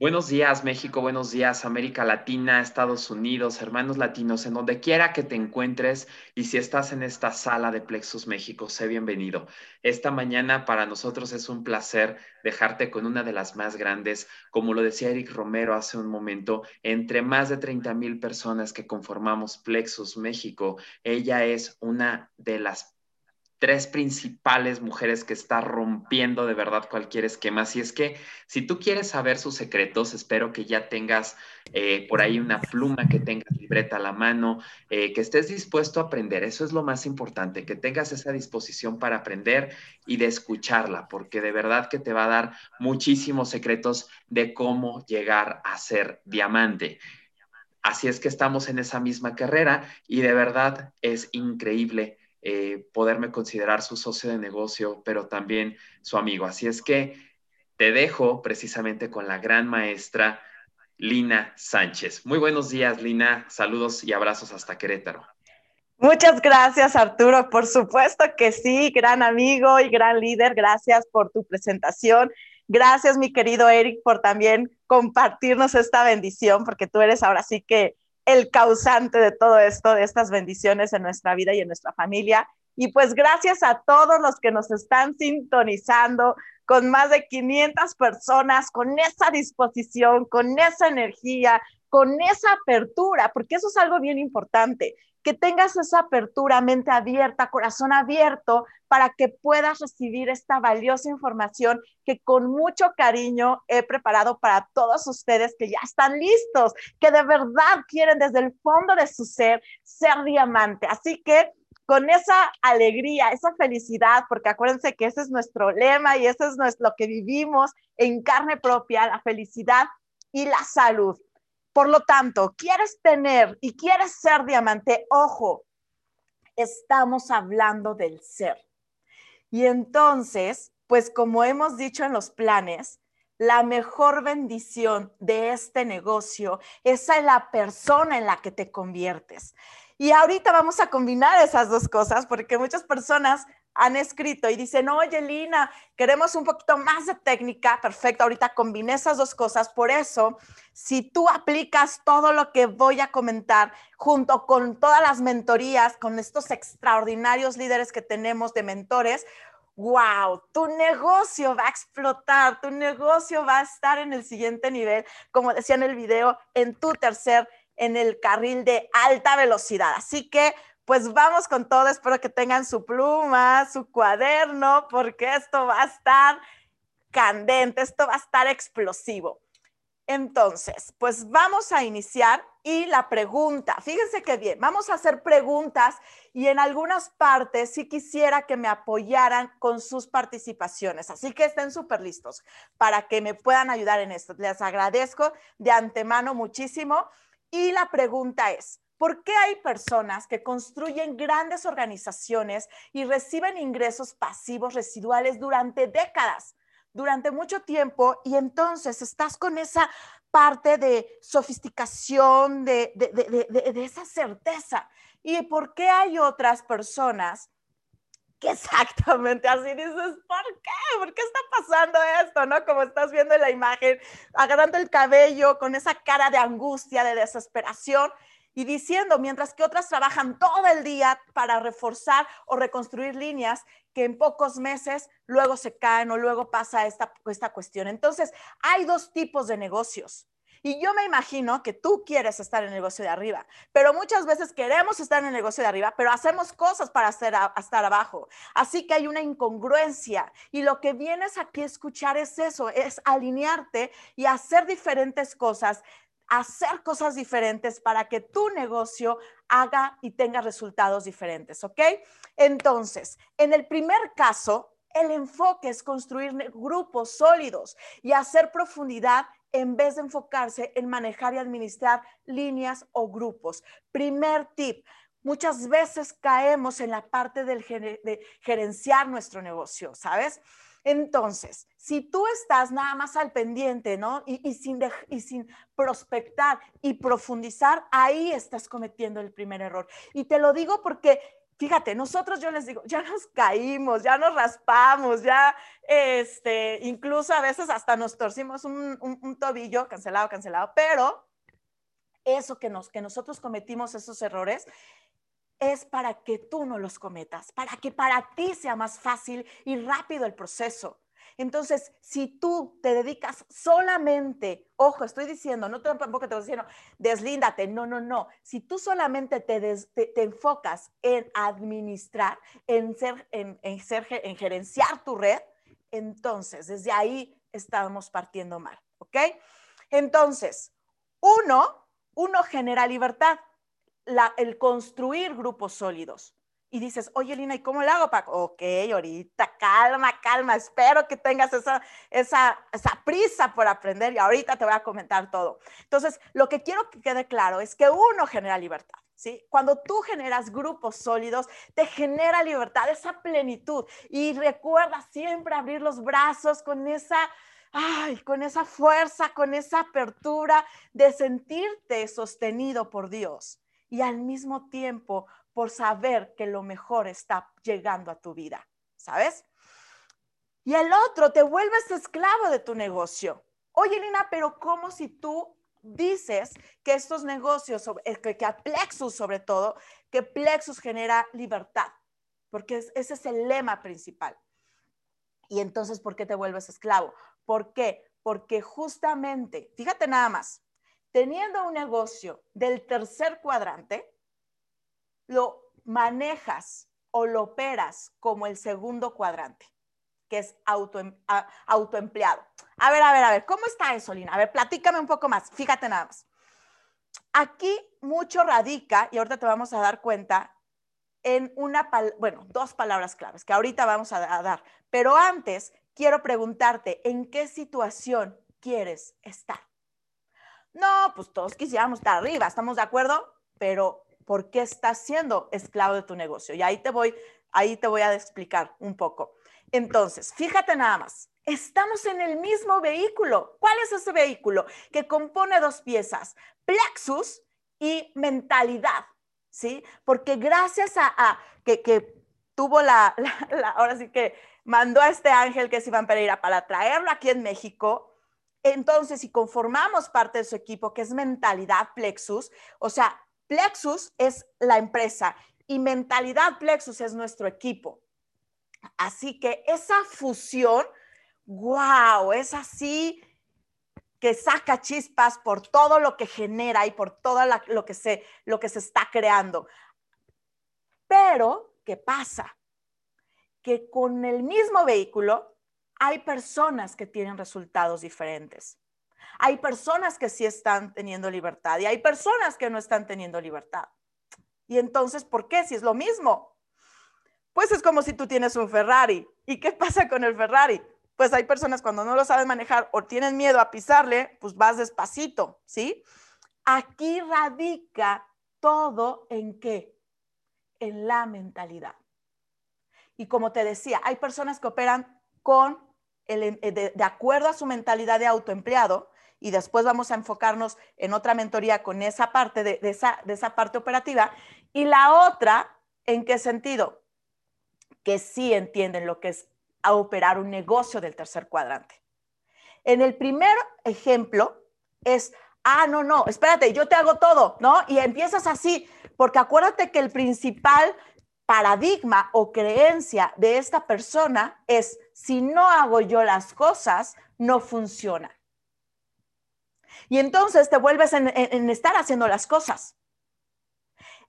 Buenos días, México. Buenos días, América Latina, Estados Unidos, hermanos latinos, en donde quiera que te encuentres. Y si estás en esta sala de Plexus México, sé bienvenido. Esta mañana para nosotros es un placer dejarte con una de las más grandes, como lo decía Eric Romero hace un momento, entre más de 30 mil personas que conformamos Plexus México. Ella es una de las tres principales mujeres que está rompiendo de verdad cualquier esquema. Así es que si tú quieres saber sus secretos, espero que ya tengas eh, por ahí una pluma, que tengas libreta a la mano, eh, que estés dispuesto a aprender. Eso es lo más importante, que tengas esa disposición para aprender y de escucharla, porque de verdad que te va a dar muchísimos secretos de cómo llegar a ser diamante. Así es que estamos en esa misma carrera y de verdad es increíble eh, poderme considerar su socio de negocio, pero también su amigo. Así es que te dejo precisamente con la gran maestra Lina Sánchez. Muy buenos días, Lina. Saludos y abrazos hasta Querétaro. Muchas gracias, Arturo. Por supuesto que sí, gran amigo y gran líder. Gracias por tu presentación. Gracias, mi querido Eric, por también compartirnos esta bendición, porque tú eres ahora sí que el causante de todo esto, de estas bendiciones en nuestra vida y en nuestra familia. Y pues gracias a todos los que nos están sintonizando, con más de 500 personas, con esa disposición, con esa energía, con esa apertura, porque eso es algo bien importante que tengas esa apertura, mente abierta, corazón abierto, para que puedas recibir esta valiosa información que con mucho cariño he preparado para todos ustedes que ya están listos, que de verdad quieren desde el fondo de su ser ser diamante. Así que con esa alegría, esa felicidad, porque acuérdense que ese es nuestro lema y eso es lo que vivimos en carne propia, la felicidad y la salud. Por lo tanto, quieres tener y quieres ser diamante, ojo, estamos hablando del ser. Y entonces, pues como hemos dicho en los planes, la mejor bendición de este negocio es la persona en la que te conviertes. Y ahorita vamos a combinar esas dos cosas porque muchas personas han escrito y dicen, oye, Lina, queremos un poquito más de técnica. Perfecto, ahorita combiné esas dos cosas. Por eso, si tú aplicas todo lo que voy a comentar junto con todas las mentorías, con estos extraordinarios líderes que tenemos de mentores, wow, tu negocio va a explotar, tu negocio va a estar en el siguiente nivel, como decía en el video, en tu tercer, en el carril de alta velocidad. Así que pues vamos con todo. Espero que tengan su pluma, su cuaderno, porque esto va a estar candente, esto va a estar explosivo. Entonces, pues vamos a iniciar y la pregunta, fíjense qué bien, vamos a hacer preguntas y en algunas partes sí quisiera que me apoyaran con sus participaciones, así que estén súper listos para que me puedan ayudar en esto. Les agradezco de antemano muchísimo y la pregunta es, ¿Por qué hay personas que construyen grandes organizaciones y reciben ingresos pasivos residuales durante décadas, durante mucho tiempo, y entonces estás con esa parte de sofisticación, de, esa certeza? ¿Y por qué hay otras personas que exactamente así dices, ¿por qué? ¿Por qué está pasando esto? ¿No? Como estás viendo en la imagen, agarrando el cabello con esa cara de angustia, de desesperación y diciendo, mientras que otras trabajan todo el día para reforzar o reconstruir líneas que en pocos meses luego se caen o luego pasa esta, esta cuestión. Entonces, hay dos tipos de negocios. Y yo me imagino que tú quieres estar en el negocio de arriba, pero muchas veces queremos estar en el negocio de arriba, pero hacemos cosas para hacer estar abajo. Así que hay una incongruencia. Y lo que vienes aquí a escuchar es eso, es alinearte y hacer diferentes cosas hacer cosas diferentes para que tu negocio haga y tenga resultados diferentes, ¿ok? Entonces, en el primer caso, el enfoque es construir grupos sólidos y hacer profundidad en vez de enfocarse en manejar y administrar líneas o grupos. Primer tip, muchas veces caemos en la parte del de gerenciar nuestro negocio, ¿sabes? Entonces, si tú estás nada más al pendiente, ¿no? Y, sin prospectar y profundizar, ahí estás cometiendo el primer error. Y te lo digo porque fíjate, nosotros yo les digo, ya nos caímos, ya nos raspamos, ya, este, incluso a veces hasta nos torcimos un, tobillo, cancelado, cancelado, pero eso que, nos, que nosotros cometimos, esos errores, es para que tú no los cometas, para que para ti sea más fácil y rápido el proceso. Entonces, si tú te dedicas solamente, ojo, estoy diciendo, no tampoco te estoy diciendo, deslíndate, no, no, no. Si tú solamente te, enfocas en administrar, en, ser, en, ser, en gerenciar tu red, entonces desde ahí estamos partiendo mal, ¿ok? Entonces, uno, uno genera libertad, el construir grupos sólidos y dices, oye, Lina, ¿y cómo lo hago, Paco? Ok, ahorita, calma, calma, espero que tengas esa, esa, esa prisa por aprender y ahorita te voy a comentar todo. Entonces, lo que quiero que quede claro es que uno genera libertad. ¿Sí? Cuando tú generas grupos sólidos, te genera libertad, esa plenitud. Y recuerda siempre abrir los brazos con esa, ay, con esa fuerza, con esa apertura de sentirte sostenido por Dios y al mismo tiempo por saber que lo mejor está llegando a tu vida, ¿sabes? Y el otro, te vuelves esclavo de tu negocio. Oye, Lina, pero ¿cómo si tú dices que estos negocios, eh, que, que a Plexus sobre todo, que Plexus genera libertad? Porque ese es el lema principal. Y entonces, ¿por qué te vuelves esclavo? ¿Por qué? Porque justamente, fíjate nada más, teniendo un negocio del tercer cuadrante, lo manejas o lo operas como el segundo cuadrante, que es auto, autoempleado. A ver, a ver, a ver, ¿cómo está eso, Lina? A ver, platícame un poco más. Fíjate nada más. Aquí mucho radica, y ahorita te vamos a dar cuenta, en una, bueno, dos palabras claves que ahorita vamos a dar. Pero antes, quiero preguntarte, ¿en qué situación quieres estar? No, pues todos quisiéramos estar arriba, ¿estamos de acuerdo? Pero por qué estás siendo esclavo de tu negocio. Y ahí te voy, ahí te voy a explicar un poco. Entonces, fíjate nada más. Estamos en el mismo vehículo. ¿Cuál es ese vehículo? Que compone dos piezas, plexus y mentalidad, ¿sí? Porque gracias a, que, tuvo la, ahora sí que mandó a este ángel que es Iván Pereira para traerlo aquí en México, entonces, si conformamos parte de su equipo, que es mentalidad plexus, o sea, Plexus es la empresa y Mentalidad Plexus es nuestro equipo. Así que esa fusión, wow, es así que saca chispas por todo lo que genera y por todo lo, que se, lo que se está creando. Pero, ¿qué pasa? Que con el mismo vehículo hay personas que tienen resultados diferentes. Hay personas que sí están teniendo libertad y hay personas que no están teniendo libertad. Y entonces, ¿por qué? Si es lo mismo. Pues es como si tú tienes un Ferrari. ¿Y qué pasa con el Ferrari? Pues hay personas cuando no lo saben manejar o tienen miedo a pisarle, pues vas despacito, ¿sí? Aquí radica todo en qué? En la mentalidad. Y como te decía, hay personas que operan con el, de, acuerdo a su mentalidad de autoempleado y después vamos a enfocarnos en otra mentoría con esa parte de, esa, de esa parte operativa. Y la otra, ¿en qué sentido? Que sí entienden lo que es operar un negocio del tercer cuadrante. En el primer ejemplo es, ah, no, no, espérate, yo te hago todo, ¿no? Y empiezas así, porque acuérdate que el principal paradigma o creencia de esta persona es, si no hago yo las cosas, no funciona. Y entonces te vuelves en, estar haciendo las cosas.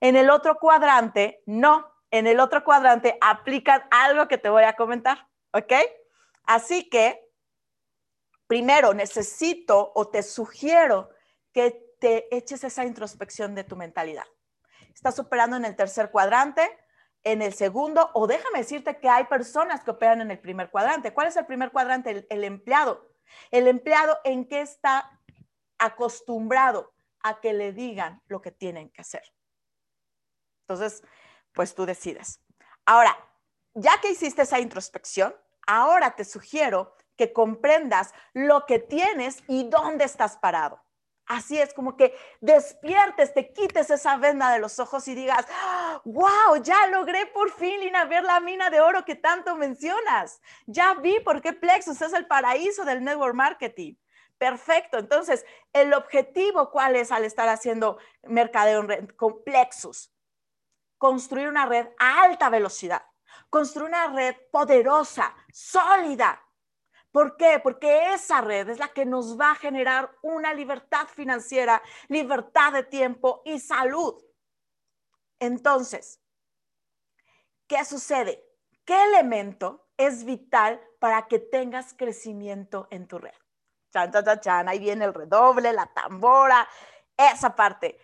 En el otro cuadrante, no. En el otro cuadrante aplican algo que te voy a comentar, ¿ok? Así que, primero, necesito o te sugiero que te eches esa introspección de tu mentalidad. Estás operando en el tercer cuadrante, en el segundo, o déjame decirte que hay personas que operan en el primer cuadrante. ¿Cuál es el primer cuadrante? El, empleado. El empleado en qué está acostumbrado a que le digan lo que tienen que hacer. Entonces, pues tú decides. Ahora, ya que hiciste esa introspección, ahora te sugiero que comprendas lo que tienes y dónde estás parado. Así es, como que despiertes, te quites esa venda de los ojos y digas, wow, ya logré por fin, Lina, ver la mina de oro que tanto mencionas. Ya vi por qué Plexus es el paraíso del network marketing. Perfecto. Entonces, el objetivo, ¿cuál es al estar haciendo mercadeo con Plexus? Construir una red a alta velocidad, construir una red poderosa, sólida, ¿Por qué? Porque esa red es la que nos va a generar una libertad financiera, libertad de tiempo y salud. Entonces, ¿qué sucede? ¿Qué elemento es vital para que tengas crecimiento en tu red? Chan, chan, chan, chan. Ahí viene el redoble, la tambora, esa parte.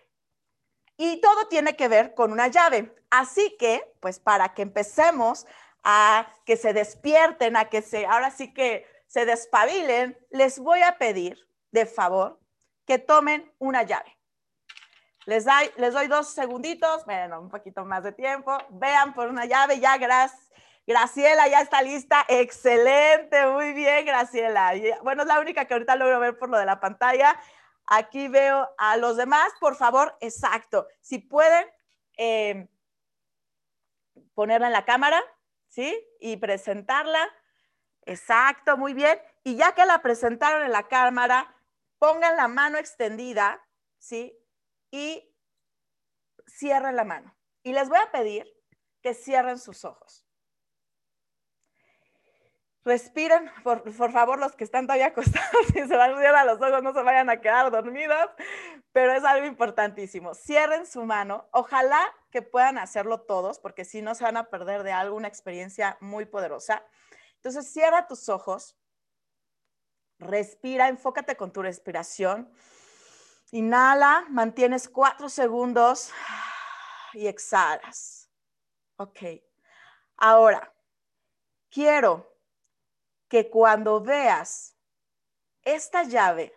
Y todo tiene que ver con una llave. Así que, pues para que empecemos a que se despierten, a que se, ahora sí que se despabilen, les voy a pedir de favor que tomen una llave. Les, doy, dos segunditos, bueno, un poquito más de tiempo. Vean por una llave, ya gracias. Graciela ya está lista. Excelente, muy bien, Graciela. Bueno, es la única que ahorita logro ver por lo de la pantalla. Aquí veo a los demás, por favor, exacto. Si pueden eh, ponerla en la cámara, ¿sí? Y presentarla. Exacto, muy bien. Y ya que la presentaron en la cámara, pongan la mano extendida, ¿sí? Y cierren la mano. Y les voy a pedir que cierren sus ojos. Respiren, por, favor, los que están todavía acostados, si se van a cerrar los ojos, no se vayan a quedar dormidos, pero es algo importantísimo. Cierren su mano. Ojalá que puedan hacerlo todos, porque si no se van a perder de alguna experiencia muy poderosa. Entonces, cierra tus ojos, respira, enfócate con tu respiración. Inhala, mantienes cuatro segundos y exhalas. Ok. Ahora, quiero que cuando veas esta llave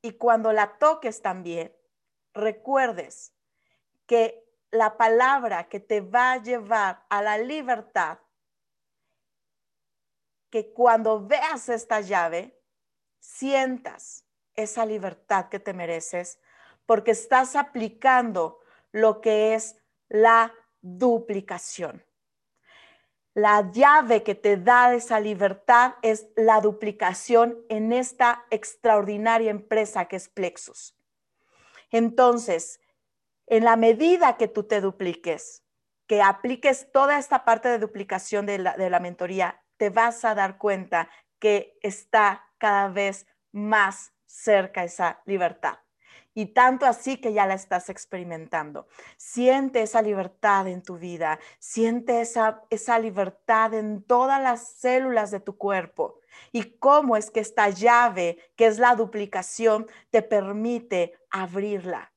y cuando la toques también, recuerdes que la palabra que te va a llevar a la libertad que cuando veas esta llave, sientas esa libertad que te mereces, porque estás aplicando lo que es la duplicación. La llave que te da esa libertad es la duplicación en esta extraordinaria empresa que es Plexus. Entonces, en la medida que tú te dupliques, que apliques toda esta parte de duplicación de la, de la mentoría, te vas a dar cuenta que está cada vez más cerca esa libertad. Y tanto así que ya la estás experimentando. Siente esa libertad en tu vida, siente esa, esa libertad en todas las células de tu cuerpo. Y cómo es que esta llave, que es la duplicación, te permite abrirla.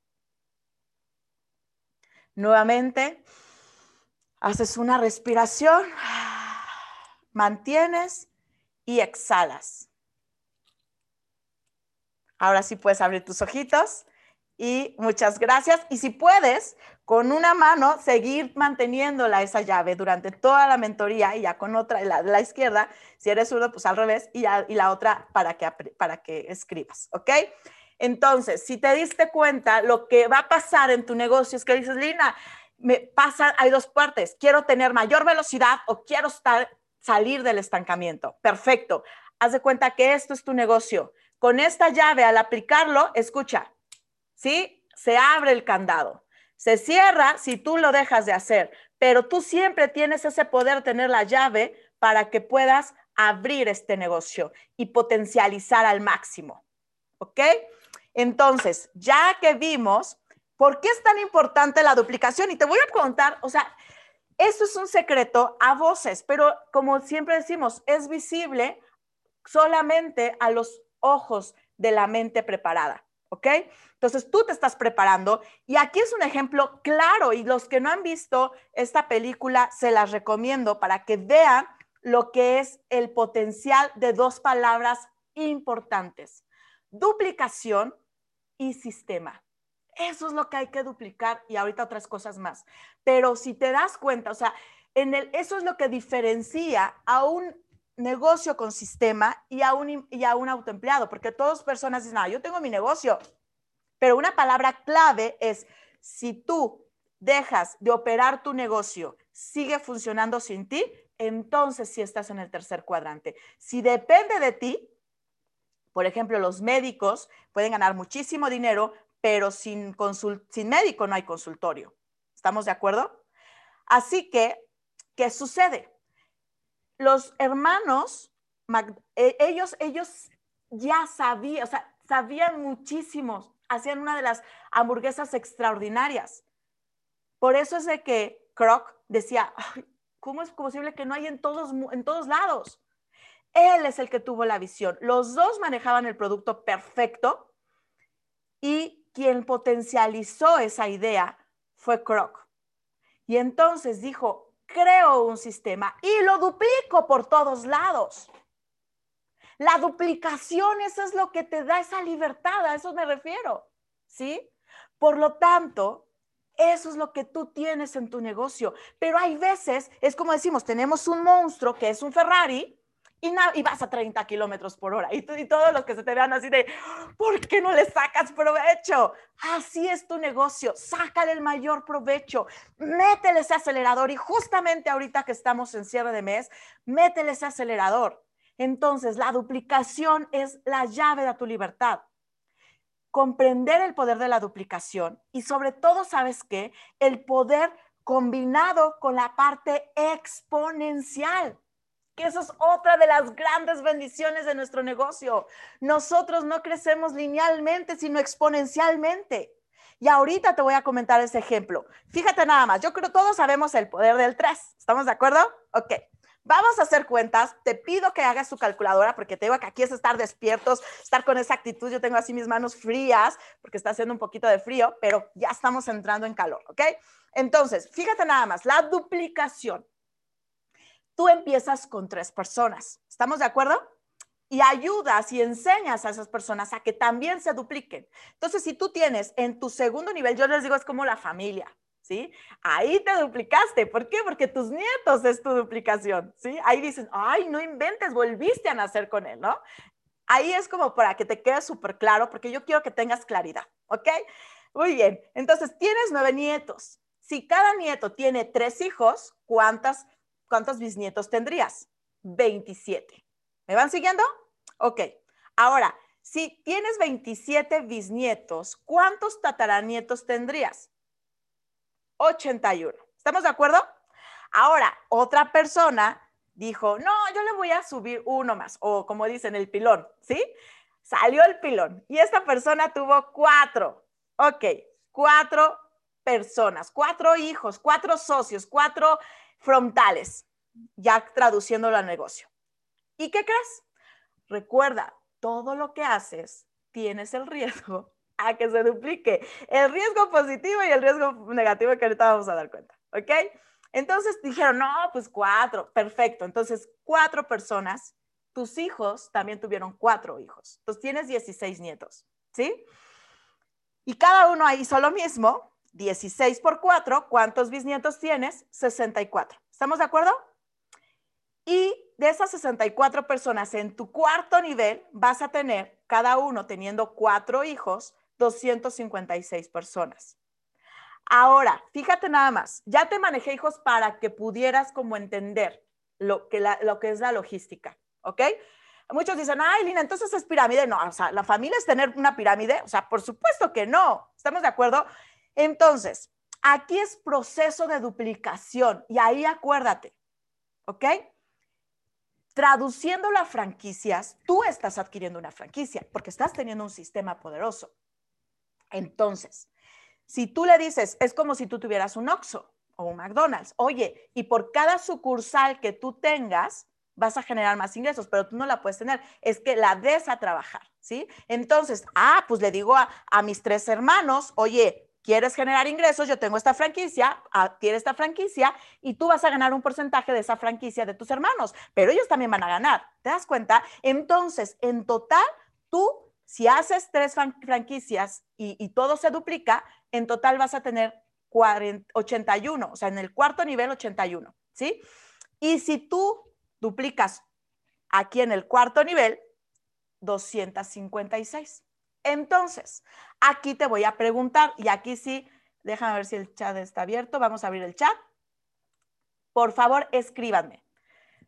Nuevamente, haces una respiración mantienes y exhalas. Ahora sí puedes abrir tus ojitos y muchas gracias. Y si puedes, con una mano, seguir manteniéndola esa llave durante toda la mentoría y ya con otra, la, la izquierda, si eres uno, pues al revés, y, y la otra para que, para que escribas, ¿ok? Entonces, si te diste cuenta, lo que va a pasar en tu negocio es que dices, Lina, me pasa, hay dos partes, quiero tener mayor velocidad o quiero estar salir del estancamiento. Perfecto. Haz de cuenta que esto es tu negocio. Con esta llave, al aplicarlo, escucha, ¿sí? Se abre el candado. Se cierra si tú lo dejas de hacer, pero tú siempre tienes ese poder, tener la llave para que puedas abrir este negocio y potencializar al máximo. ¿Ok? Entonces, ya que vimos, ¿por qué es tan importante la duplicación? Y te voy a contar, o sea, eso es un secreto a voces, pero como siempre decimos, es visible solamente a los ojos de la mente preparada, ¿ok? Entonces tú te estás preparando y aquí es un ejemplo claro y los que no han visto esta película se las recomiendo para que vean lo que es el potencial de dos palabras importantes, duplicación y sistema. Eso es lo que hay que duplicar y ahorita otras cosas más. Pero si te das cuenta, o sea, en el, eso es lo que diferencia a un negocio con sistema y a un, y a un autoempleado, porque todas personas dicen, ah, yo tengo mi negocio, Pero una palabra clave es, si tú dejas de operar tu negocio, sigue funcionando sin ti, entonces sí estás en el tercer cuadrante. Si depende de ti, por ejemplo, los médicos pueden ganar muchísimo dinero, pero sin, sin médico no hay consultorio. ¿Estamos de acuerdo? Así que, ¿qué sucede? Los hermanos, e, ellos, ellos ya sabían, o sea, sabían muchísimo, hacían una de las hamburguesas extraordinarias. Por eso es de que Kroc decía, ¿cómo es posible que no hay en todos, en todos lados? Él es el que tuvo la visión. Los dos manejaban el producto perfecto y quien potencializó esa idea fue Kroc. Y entonces dijo, creo un sistema y lo duplico por todos lados. La duplicación, eso es lo que te da esa libertad, a eso me refiero, ¿sí? Por lo tanto, eso es lo que tú tienes en tu negocio. Pero hay veces, es como decimos, tenemos un monstruo que es un Ferrari y, vas a 30 kilómetros por hora. Y, y todos los que se te vean así de, ¿por qué no le sacas provecho? Así es tu negocio, sácale el mayor provecho, métele ese acelerador y justamente ahorita que estamos en cierre de mes, métele ese acelerador. Entonces, la duplicación es la llave de tu libertad. Comprender el poder de la duplicación y sobre todo, ¿sabes qué? El poder combinado con la parte exponencial que eso es otra de las grandes bendiciones de nuestro negocio. Nosotros no crecemos linealmente, sino exponencialmente. Y ahorita te voy a comentar ese ejemplo. Fíjate nada más, yo creo que todos sabemos el poder del 3. ¿Estamos de acuerdo? Ok. Vamos a hacer cuentas. Te pido que hagas tu calculadora porque te digo que aquí es estar despiertos, estar con esa actitud. Yo tengo así mis manos frías porque está haciendo un poquito de frío, pero ya estamos entrando en calor, ¿ok? Entonces, fíjate nada más, la duplicación tú empiezas con tres personas. ¿Estamos de acuerdo? Y ayudas y enseñas a esas personas a que también se dupliquen. Entonces, si tú tienes en tu segundo nivel, yo les digo, es como la familia, ¿sí? Ahí te duplicaste. ¿Por qué? Porque tus nietos es tu duplicación, ¿sí? Ahí dicen, ay, no inventes, volviste a nacer con él, ¿no? Ahí es como para que te quede súper claro, porque yo quiero que tengas claridad, ¿ok? Muy bien, entonces tienes nueve nietos. Si cada nieto tiene tres hijos, ¿cuántas ¿cuántos bisnietos tendrías? 27. ¿Me van siguiendo? Ok. Ahora, si tienes 27 bisnietos, ¿cuántos tataranietos tendrías? 81. ¿Estamos de acuerdo? Ahora, otra persona dijo, no, yo le voy a subir uno más, o como dicen, el pilón, ¿sí? Salió el pilón y esta persona tuvo cuatro. Ok, cuatro personas, cuatro hijos, cuatro socios, cuatro frontales, ya traduciéndolo al negocio. ¿Y qué crees? Recuerda, todo lo que haces tienes el riesgo a que se duplique. El riesgo positivo y el riesgo negativo que ahorita vamos a dar cuenta. ¿Ok? Entonces dijeron, no, pues cuatro, perfecto. Entonces, cuatro personas, tus hijos también tuvieron cuatro hijos. Entonces, tienes 16 nietos, ¿sí? Y cada uno hizo lo mismo, 16 por 4, ¿cuántos bisnietos tienes? 64. ¿Estamos de acuerdo? Y de esas 64 personas en tu cuarto nivel vas a tener, cada uno teniendo cuatro hijos, 256 personas. Ahora, fíjate nada más, ya te manejé hijos para que pudieras como entender lo que, lo que es la logística, ¿ok? Muchos dicen, ay, Lina, entonces es pirámide. No, o sea, la familia es tener una pirámide. O sea, por supuesto que no. ¿Estamos de acuerdo? Entonces, aquí es proceso de duplicación y ahí acuérdate, ¿ok? Traduciéndolo a franquicias, tú estás adquiriendo una franquicia porque estás teniendo un sistema poderoso. Entonces, si tú le dices, es como si tú tuvieras un Oxxo o un McDonald's, oye, y por cada sucursal que tú tengas, vas a generar más ingresos, pero tú no la puedes tener, es que la des a trabajar, ¿sí? Entonces, ah, pues le digo a mis tres hermanos, oye, quieres generar ingresos, yo tengo esta franquicia, adquiere esta franquicia y tú vas a ganar un porcentaje de esa franquicia de tus hermanos, pero ellos también van a ganar. ¿Te das cuenta? Entonces, en total, tú, si haces tres franquicias y, todo se duplica, en total vas a tener 81, o sea, en el cuarto nivel 81, ¿sí? Y si tú duplicas aquí en el cuarto nivel, 256. Entonces, aquí te voy a preguntar, y aquí sí, déjame ver si el chat está abierto, vamos a abrir el chat. Por favor, escríbanme.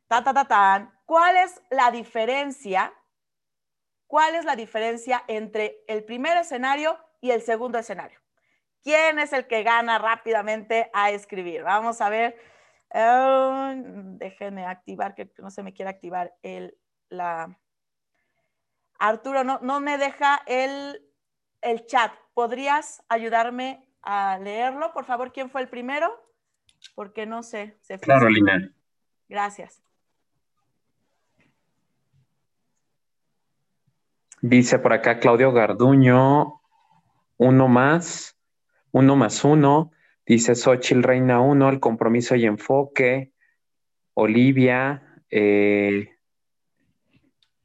Ta, ta, ta. ¿Cuál es la diferencia? ¿Cuál es la diferencia entre el primer escenario y el segundo escenario? ¿Quién es el que gana rápidamente a escribir? Vamos a ver. Um, déjenme activar, que no se me quiere activar el, la... Arturo, no, no me deja el, el chat. ¿Podrías ayudarme a leerlo? Por favor, ¿quién fue el primero? Porque no sé. Se claro, Lina. Gracias. Dice por acá Claudio Garduño, uno más, uno más uno. Dice Xochil Reina uno, el compromiso y enfoque. Olivia, eh,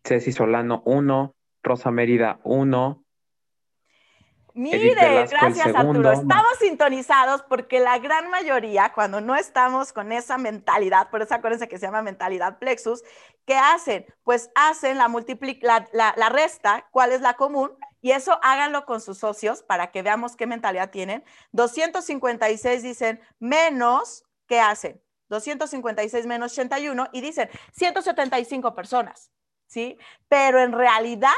Ceci Solano uno, Rosa Mérida uno, Mire, gracias Arturo. Estamos sintonizados porque la gran mayoría, cuando no estamos con esa mentalidad, por eso acuérdense que se llama mentalidad plexus, ¿qué hacen? Pues hacen la, la, la resta, cuál es la común, y eso háganlo con sus socios para que veamos qué mentalidad tienen. 256 dicen menos, ¿qué hacen? 256 menos 81 y dicen 175 personas, ¿sí? Pero en realidad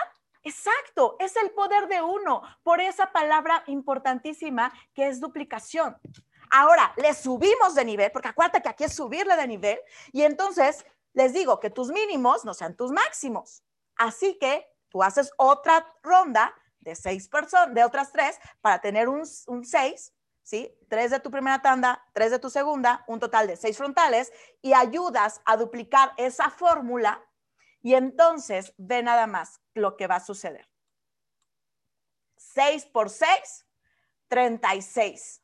Exacto, es el poder de uno, por esa palabra importantísima que es duplicación. Ahora, le subimos de nivel, porque acuérdate que aquí es subirle de nivel, y entonces les digo que tus mínimos no sean tus máximos. Así que tú haces otra ronda de seis personas, de otras tres, para tener un, un seis, ¿sí? Tres de tu primera tanda, tres de tu segunda, un total de seis frontales, y ayudas a duplicar esa fórmula y entonces ve nada más lo que va a suceder. 6 por 6, 36.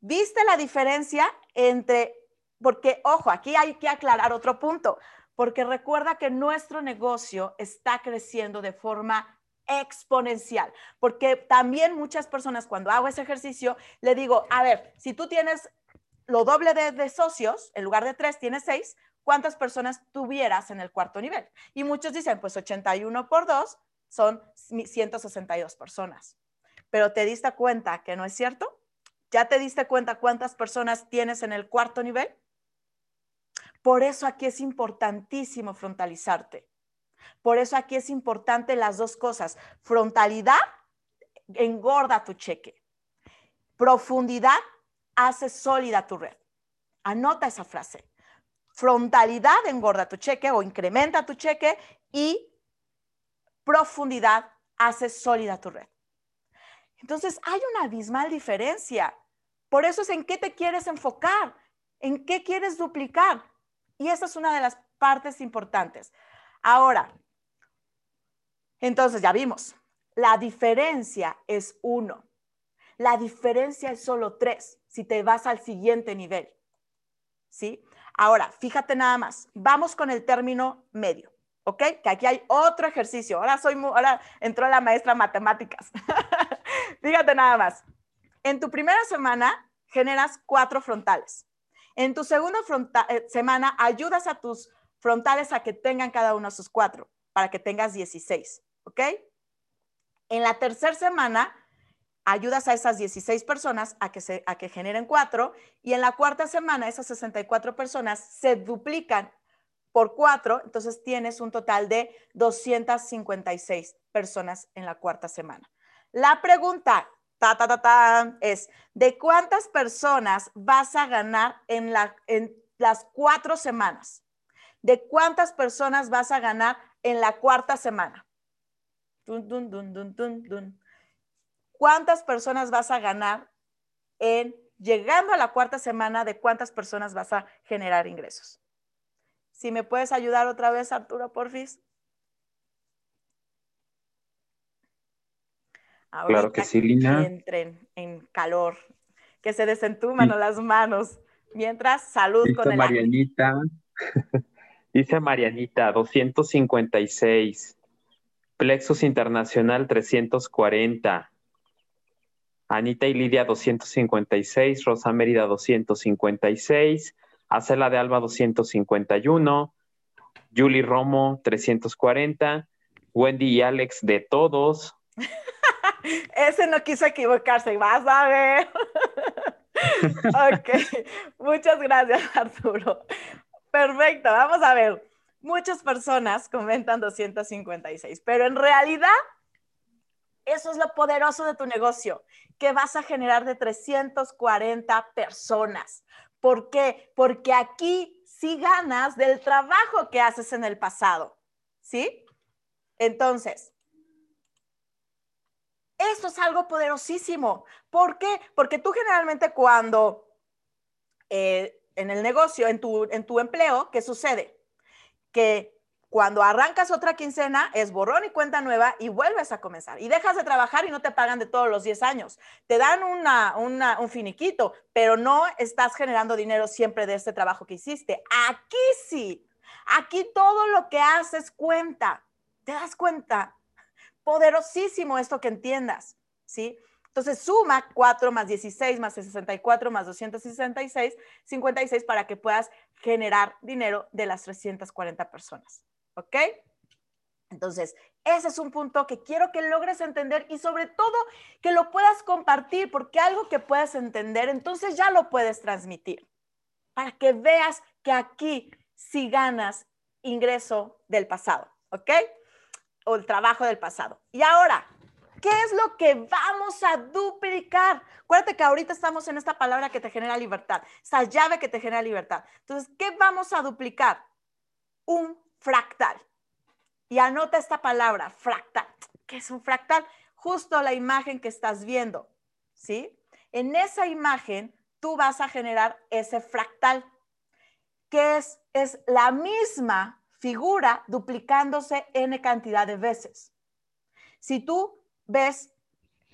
¿Viste la diferencia entre, porque ojo, aquí hay que aclarar otro punto, porque recuerda que nuestro negocio está creciendo de forma exponencial, porque también muchas personas cuando hago ese ejercicio, le digo, a ver, si tú tienes lo doble de, socios, en lugar de tres, tienes seis, cuántas personas tuvieras en el cuarto nivel. Y muchos dicen, pues 81 por 2 son 162 personas. Pero te diste cuenta que no es cierto? ¿Ya te diste cuenta cuántas personas tienes en el cuarto nivel? Por eso aquí es importantísimo frontalizarte. Por eso aquí es importante las dos cosas. Frontalidad engorda tu cheque. Profundidad hace sólida tu red. Anota esa frase. Frontalidad engorda tu cheque o incrementa tu cheque y profundidad hace sólida tu red. Entonces hay una abismal diferencia. Por eso es en qué te quieres enfocar, en qué quieres duplicar. Y esa es una de las partes importantes. Ahora, entonces ya vimos, la diferencia es uno. La diferencia es solo tres si te vas al siguiente nivel. ¿Sí? Ahora, fíjate nada más, vamos con el término medio, ¿ok? Que aquí hay otro ejercicio. Ahora soy, ahora entró la maestra matemáticas. fíjate nada más. En tu primera semana generas cuatro frontales. En tu segunda eh, semana ayudas a tus frontales a que tengan cada uno sus cuatro, para que tengas 16, ¿ok? En la tercera semana ayudas a esas 16 personas a que, se, a que generen cuatro y en la cuarta semana esas 64 personas se duplican por cuatro, entonces tienes un total de 256 personas en la cuarta semana. La pregunta ta, ta, ta, ta, es, ¿de cuántas personas vas a ganar en, la, en las cuatro semanas? ¿De cuántas personas vas a ganar en la cuarta semana? Dun, dun, dun. ¿Cuántas personas vas a ganar en llegando a la cuarta semana de cuántas personas vas a generar ingresos? Si me puedes ayudar otra vez, Arturo, porfis. claro que sí, Lina. Que entren en calor, que se desentuman las manos. Mientras, salud con el Marianita. Dice Marianita, 256. Plexus Internacional 340. Anita y Lidia 256, Rosa Mérida 256, Acela de Alba 251, Julie Romo 340, Wendy y Alex de todos Ese no quiso equivocarse, vas a ver. ok, muchas gracias Arturo. Perfecto, vamos a ver. Muchas personas comentan 256, pero en realidad eso es lo poderoso de tu negocio, que vas a generar de 340 personas. ¿Por qué? Porque aquí sí ganas del trabajo que haces en el pasado, ¿sí? Entonces, esto es algo poderosísimo. ¿Por qué? Porque tú generalmente cuando eh, en el negocio, en tu, en tu empleo, ¿qué sucede? Que cuando arrancas otra quincena es borrón y cuenta nueva y vuelves a comenzar. Y dejas de trabajar y no te pagan de todos los 10 años. Te dan un finiquito, pero no estás generando dinero siempre de este trabajo que hiciste. Aquí sí. Aquí todo lo que haces cuenta. ¿Te das cuenta? Poderosísimo esto que entiendas, ¿sí? Entonces suma 4 más 16 más 64 más 266, 56 para que puedas generar dinero de las 340 personas. ¿Ok? Entonces, ese es un punto que quiero que logres entender y sobre todo que lo puedas compartir, porque algo que puedas entender, entonces ya lo puedes transmitir, para que veas que aquí sí ganas ingreso del pasado, ¿ok? O el trabajo del pasado. Y ahora, ¿qué es lo que vamos a duplicar? Acuérdate que ahorita estamos en esta palabra que te genera libertad, esa llave que te genera libertad. Entonces, ¿qué vamos a duplicar? Un fractal. Y anota esta palabra, fractal. ¿Qué es un fractal? Justo la imagen que estás viendo, ¿sí? En esa imagen tú vas a generar ese fractal, que es, es la misma figura duplicándose n cantidad de veces. Si tú ves,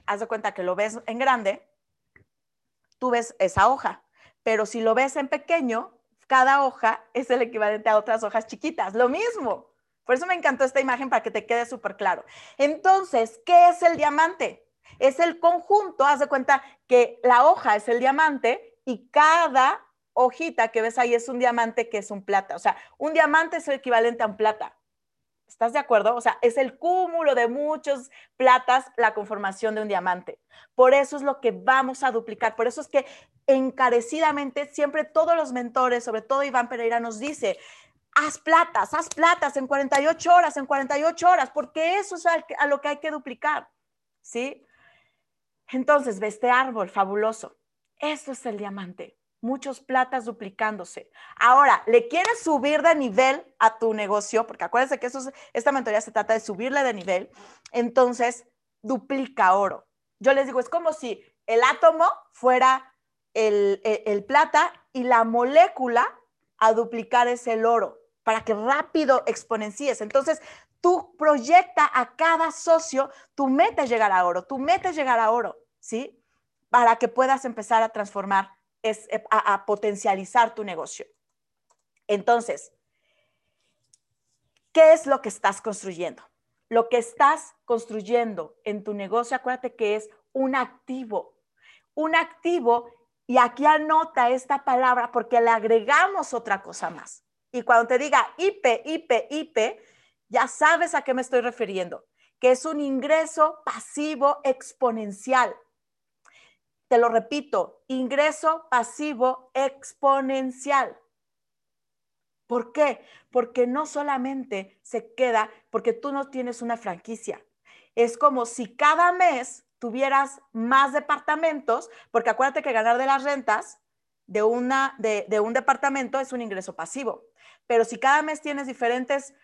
haz de cuenta que lo ves en grande, tú ves esa hoja, pero si lo ves en pequeño, cada hoja es el equivalente a otras hojas chiquitas, lo mismo. Por eso me encantó esta imagen para que te quede súper claro. Entonces, ¿qué es el diamante? Es el conjunto, haz de cuenta que la hoja es el diamante y cada hojita que ves ahí es un diamante que es un plata. O sea, un diamante es el equivalente a un plata. ¿Estás de acuerdo? O sea, es el cúmulo de muchos platas la conformación de un diamante. Por eso es lo que vamos a duplicar. Por eso es que encarecidamente siempre todos los mentores, sobre todo Iván Pereira, nos dice, haz platas, haz platas en 48 horas, en 48 horas, porque eso es a lo que hay que duplicar. ¿Sí? Entonces, ve este árbol fabuloso. Esto es el diamante muchos platas duplicándose. Ahora, ¿le quieres subir de nivel a tu negocio? Porque acuérdense que eso esta mentoría se trata de subirle de nivel. Entonces, duplica oro. Yo les digo, es como si el átomo fuera el, el plata y la molécula a duplicar es el oro para que rápido exponencies. Entonces, tú proyecta a cada socio, tu meta es llegar a oro, tu meta es llegar a oro, ¿sí? Para que puedas empezar a transformar es eh, a, potencializar tu negocio. Entonces, ¿qué es lo que estás construyendo? Lo que estás construyendo en tu negocio, acuérdate que es un activo. Un activo, y aquí anota esta palabra porque le agregamos otra cosa más. Y cuando te diga IP, IP, IP, ya sabes a qué me estoy refiriendo, que es un ingreso pasivo exponencial. Te lo repito, ingreso pasivo exponencial. ¿Por qué? Porque no solamente se queda porque tú no tienes una franquicia. Es como si cada mes tuvieras más departamentos, porque acuérdate que ganar de las rentas de, una, de, un departamento es un ingreso pasivo. Pero si cada mes tienes diferentes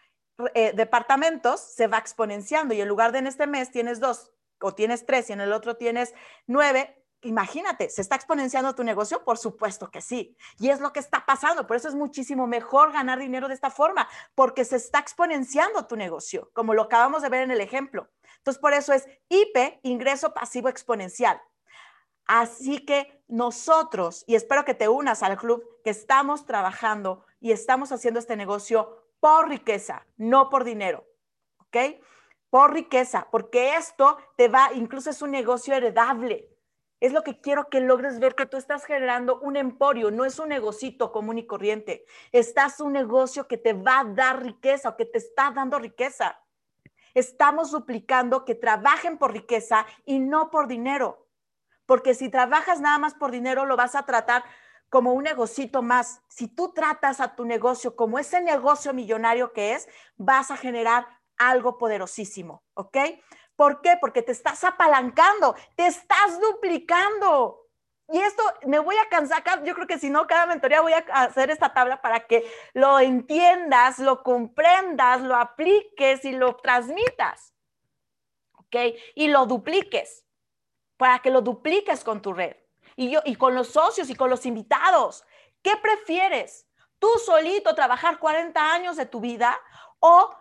eh, departamentos, se va exponenciando y en lugar de en este mes tienes dos o tienes tres y en el otro tienes nueve, imagínate, ¿se está exponenciando tu negocio? Por supuesto que sí. Y es lo que está pasando. Por eso es muchísimo mejor ganar dinero de esta forma, porque se está exponenciando tu negocio, como lo acabamos de ver en el ejemplo. Entonces, por eso es IP, ingreso pasivo exponencial. Así que nosotros, y espero que te unas al club, que estamos trabajando y estamos haciendo este negocio por riqueza, no por dinero. ¿Ok? Por riqueza, porque esto te va, incluso es un negocio heredable es lo que quiero que logres ver que tú estás generando un emporio, no es un negocito común y corriente. Estás un negocio que te va a dar riqueza o que te está dando riqueza. Estamos duplicando que trabajen por riqueza y no por dinero. Porque si trabajas nada más por dinero, lo vas a tratar como un negocito más. Si tú tratas a tu negocio como ese negocio millonario que es, vas a generar algo poderosísimo, ¿ok? ¿Por qué? Porque te estás apalancando, te estás duplicando. Y esto me voy a cansar, yo creo que si no, cada mentoría voy a hacer esta tabla para que lo entiendas, lo comprendas, lo apliques y lo transmitas. ¿Ok? Y lo dupliques, para que lo dupliques con tu red. Y, yo, y con los socios y con los invitados. ¿Qué prefieres? ¿Tú solito trabajar 40 años de tu vida o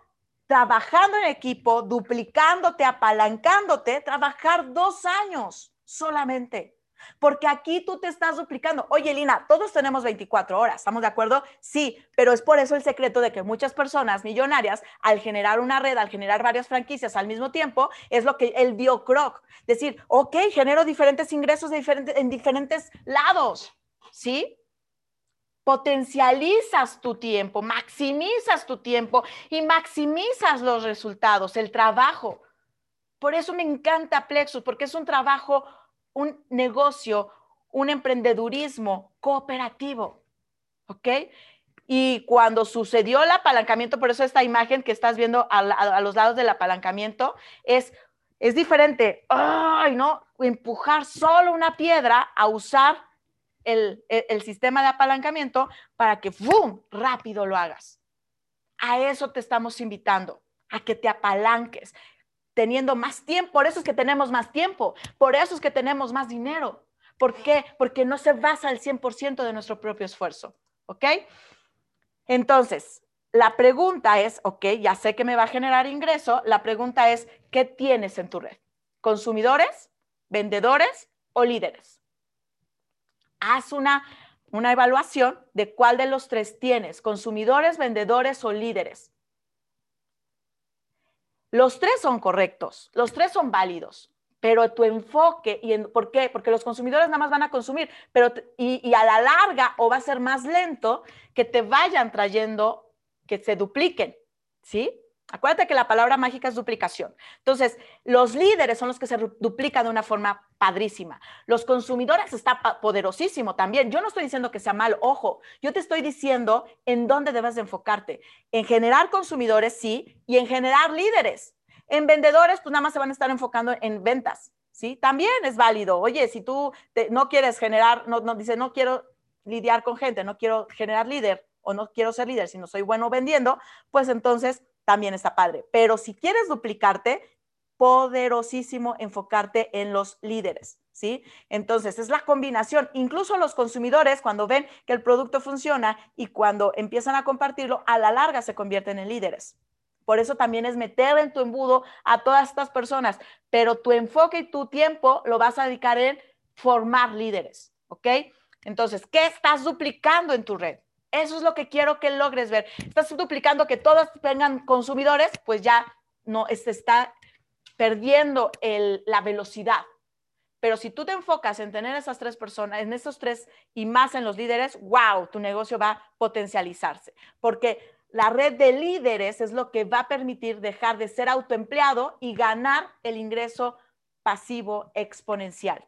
trabajando en equipo, duplicándote, apalancándote, trabajar dos años solamente? Porque aquí tú te estás duplicando. Oye, Lina, todos tenemos 24 horas, ¿estamos de acuerdo? Sí, pero es por eso el secreto de que muchas personas millonarias, al generar una red, al generar varias franquicias al mismo tiempo, es lo que él dio Croc. Decir, ok, genero diferentes ingresos en diferentes lados, ¿sí? Potencializas tu tiempo, maximizas tu tiempo y maximizas los resultados, el trabajo. Por eso me encanta Plexus, porque es un trabajo un negocio, un emprendedurismo cooperativo. ¿Ok? Y cuando sucedió el apalancamiento, por eso esta imagen que estás viendo a, los lados del apalancamiento es, es diferente. Ay, no, empujar solo una piedra a usar el, el sistema de apalancamiento para que ¡fum! rápido lo hagas. A eso te estamos invitando, a que te apalanques, teniendo más tiempo. Por eso es que tenemos más tiempo, por eso es que tenemos más dinero. ¿Por qué? Porque no se basa al 100% de nuestro propio esfuerzo. ¿Ok? Entonces, la pregunta es, ok, ya sé que me va a generar ingreso, la pregunta es, ¿qué tienes en tu red? ¿Consumidores, vendedores o líderes? Haz una, una evaluación de cuál de los tres tienes, consumidores, vendedores o líderes. Los tres son correctos, los tres son válidos, pero tu enfoque, y en, ¿por qué? Porque los consumidores nada más van a consumir, pero y, y a la larga o va a ser más lento que te vayan trayendo, que se dupliquen, ¿sí? Acuérdate que la palabra mágica es duplicación. Entonces, los líderes son los que se duplican de una forma padrísima. Los consumidores está poderosísimo también. Yo no estoy diciendo que sea mal, ojo, yo te estoy diciendo en dónde debes de enfocarte. En generar consumidores, sí, y en generar líderes. En vendedores, pues nada más se van a estar enfocando en ventas, ¿sí? También es válido. Oye, si tú no quieres generar, no, no dice, no quiero lidiar con gente, no quiero generar líder o no quiero ser líder, si no soy bueno vendiendo, pues entonces también está padre. Pero si quieres duplicarte, poderosísimo enfocarte en los líderes, ¿sí? Entonces, es la combinación. Incluso los consumidores, cuando ven que el producto funciona y cuando empiezan a compartirlo, a la larga se convierten en líderes. Por eso también es meter en tu embudo a todas estas personas, pero tu enfoque y tu tiempo lo vas a dedicar en formar líderes, ¿ok? Entonces, ¿qué estás duplicando en tu red? Eso es lo que quiero que logres ver. Estás duplicando que todos tengan consumidores, pues ya no se está perdiendo la velocidad. Pero si tú te enfocas en tener esas tres personas, en esos tres y más en los líderes, wow, tu negocio va a potencializarse. Porque la red de líderes es lo que va a permitir dejar de ser autoempleado y ganar el ingreso pasivo exponencial.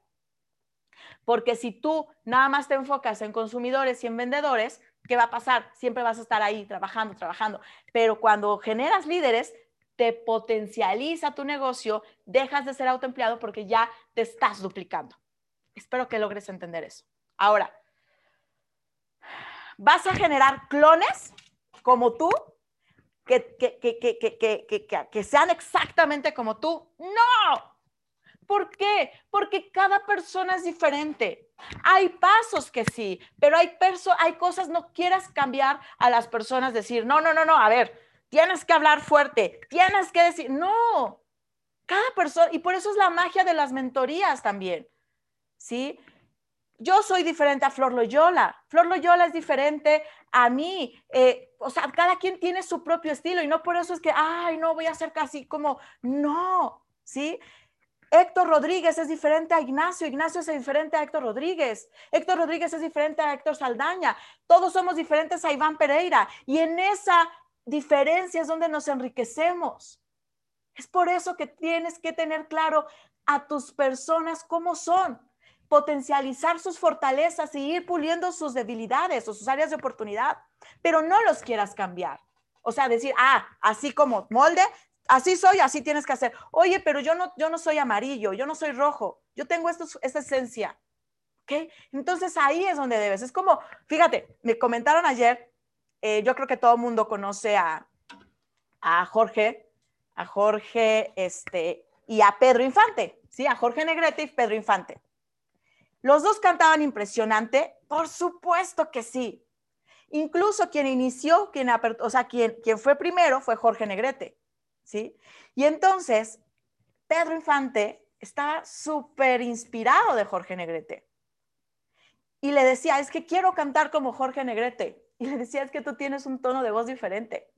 Porque si tú nada más te enfocas en consumidores y en vendedores, ¿qué va a pasar? Siempre vas a estar ahí trabajando, trabajando. Pero cuando generas líderes, te potencializa tu negocio, dejas de ser autoempleado porque ya te estás duplicando. Espero que logres entender eso. Ahora, ¿vas a generar clones como tú? Que, que, que, que sean exactamente como tú. No, ¿Por qué? Porque cada persona es diferente. Hay pasos que sí, pero hay, hay cosas, no quieras cambiar a las personas, decir, no, no, no, no, a ver, tienes que hablar fuerte, tienes que decir, no, cada persona, y por eso es la magia de las mentorías también, ¿sí? Yo soy diferente a Flor Loyola, Flor Loyola es diferente a mí, eh, o sea, cada quien tiene su propio estilo y no por eso es que, ay, no, voy a ser casi como, no, ¿sí? Héctor Rodríguez es diferente a Ignacio, Ignacio es diferente a Héctor Rodríguez, Héctor Rodríguez es diferente a Héctor Saldaña, todos somos diferentes a Iván Pereira y en esa diferencia es donde nos enriquecemos. Es por eso que tienes que tener claro a tus personas cómo son, potencializar sus fortalezas y ir puliendo sus debilidades o sus áreas de oportunidad, pero no los quieras cambiar. O sea, decir, ah, así como molde, así soy, así tienes que hacer. Oye, pero yo no, yo no soy amarillo, yo no soy rojo, yo tengo esto, esta esencia. ¿Ok? Entonces ahí es donde debes. Es como, fíjate, me comentaron ayer, eh, yo creo que todo el mundo conoce a, a Jorge, a Jorge este, y a Pedro Infante, ¿sí? A Jorge Negrete y Pedro Infante. ¿Los dos cantaban impresionante? Por supuesto que sí. Incluso quien inició, quien, o sea, quien, quien fue primero fue Jorge Negrete. ¿Sí? Y entonces, Pedro Infante está súper inspirado de Jorge Negrete. Y le decía, es que quiero cantar como Jorge Negrete. Y le decía, es que tú tienes un tono de voz diferente.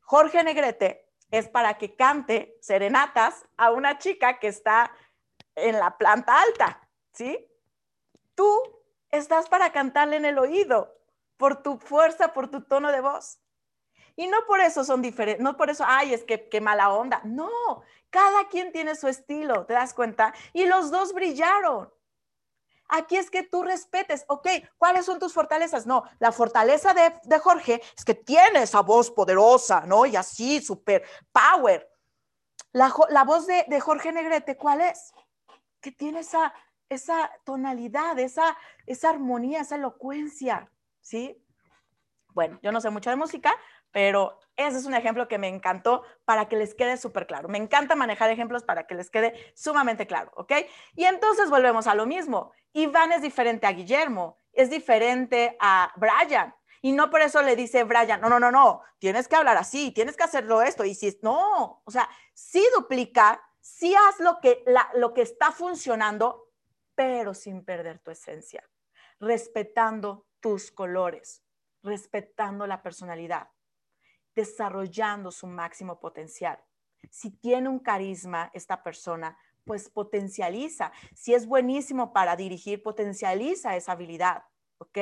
Jorge Negrete es para que cante serenatas a una chica que está en la planta alta, ¿sí? Tú estás para cantarle en el oído por tu fuerza, por tu tono de voz. Y no por eso son diferentes, no por eso, ay, es que qué mala onda. No, cada quien tiene su estilo, ¿te das cuenta? Y los dos brillaron. Aquí es que tú respetes, ok, ¿cuáles son tus fortalezas? No, la fortaleza de, Jorge es que tiene esa voz poderosa, ¿no? Y así, super power. La, voz de, de, Jorge Negrete, ¿cuál es? Que tiene esa, esa tonalidad, esa, esa armonía, esa elocuencia, ¿sí? Bueno, yo no sé mucho de música, pero ese es un ejemplo que me encantó para que les quede súper claro. Me encanta manejar ejemplos para que les quede sumamente claro, ¿ok? Y entonces volvemos a lo mismo. Iván es diferente a Guillermo, es diferente a Brian. Y no por eso le dice Brian, no, no, no, no, tienes que hablar así, tienes que hacerlo esto. Y si no, o sea, sí duplica, sí haz lo que, lo que está funcionando, pero sin perder tu esencia, respetando tus colores, respetando la personalidad desarrollando su máximo potencial. Si tiene un carisma esta persona, pues potencializa. Si es buenísimo para dirigir, potencializa esa habilidad, ¿ok?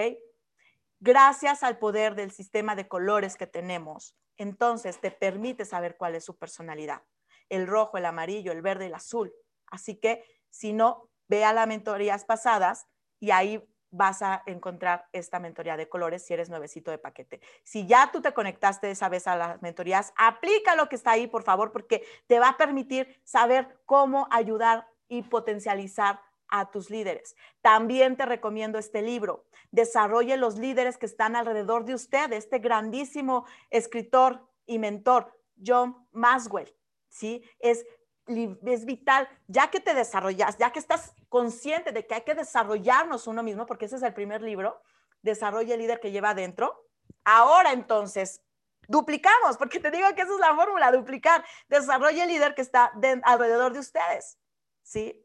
Gracias al poder del sistema de colores que tenemos, entonces te permite saber cuál es su personalidad. El rojo, el amarillo, el verde, el azul. Así que si no, vea las mentorías pasadas y ahí vas a encontrar esta mentoría de colores si eres nuevecito de paquete. Si ya tú te conectaste esa vez a las mentorías, aplica lo que está ahí, por favor, porque te va a permitir saber cómo ayudar y potencializar a tus líderes. También te recomiendo este libro, Desarrolle los líderes que están alrededor de usted, este grandísimo escritor y mentor, John Maswell. ¿sí? Es es vital, ya que te desarrollas, ya que estás consciente de que hay que desarrollarnos uno mismo, porque ese es el primer libro, desarrolla el líder que lleva adentro. Ahora entonces, duplicamos, porque te digo que esa es la fórmula, duplicar. Desarrolla el líder que está alrededor de ustedes, ¿sí?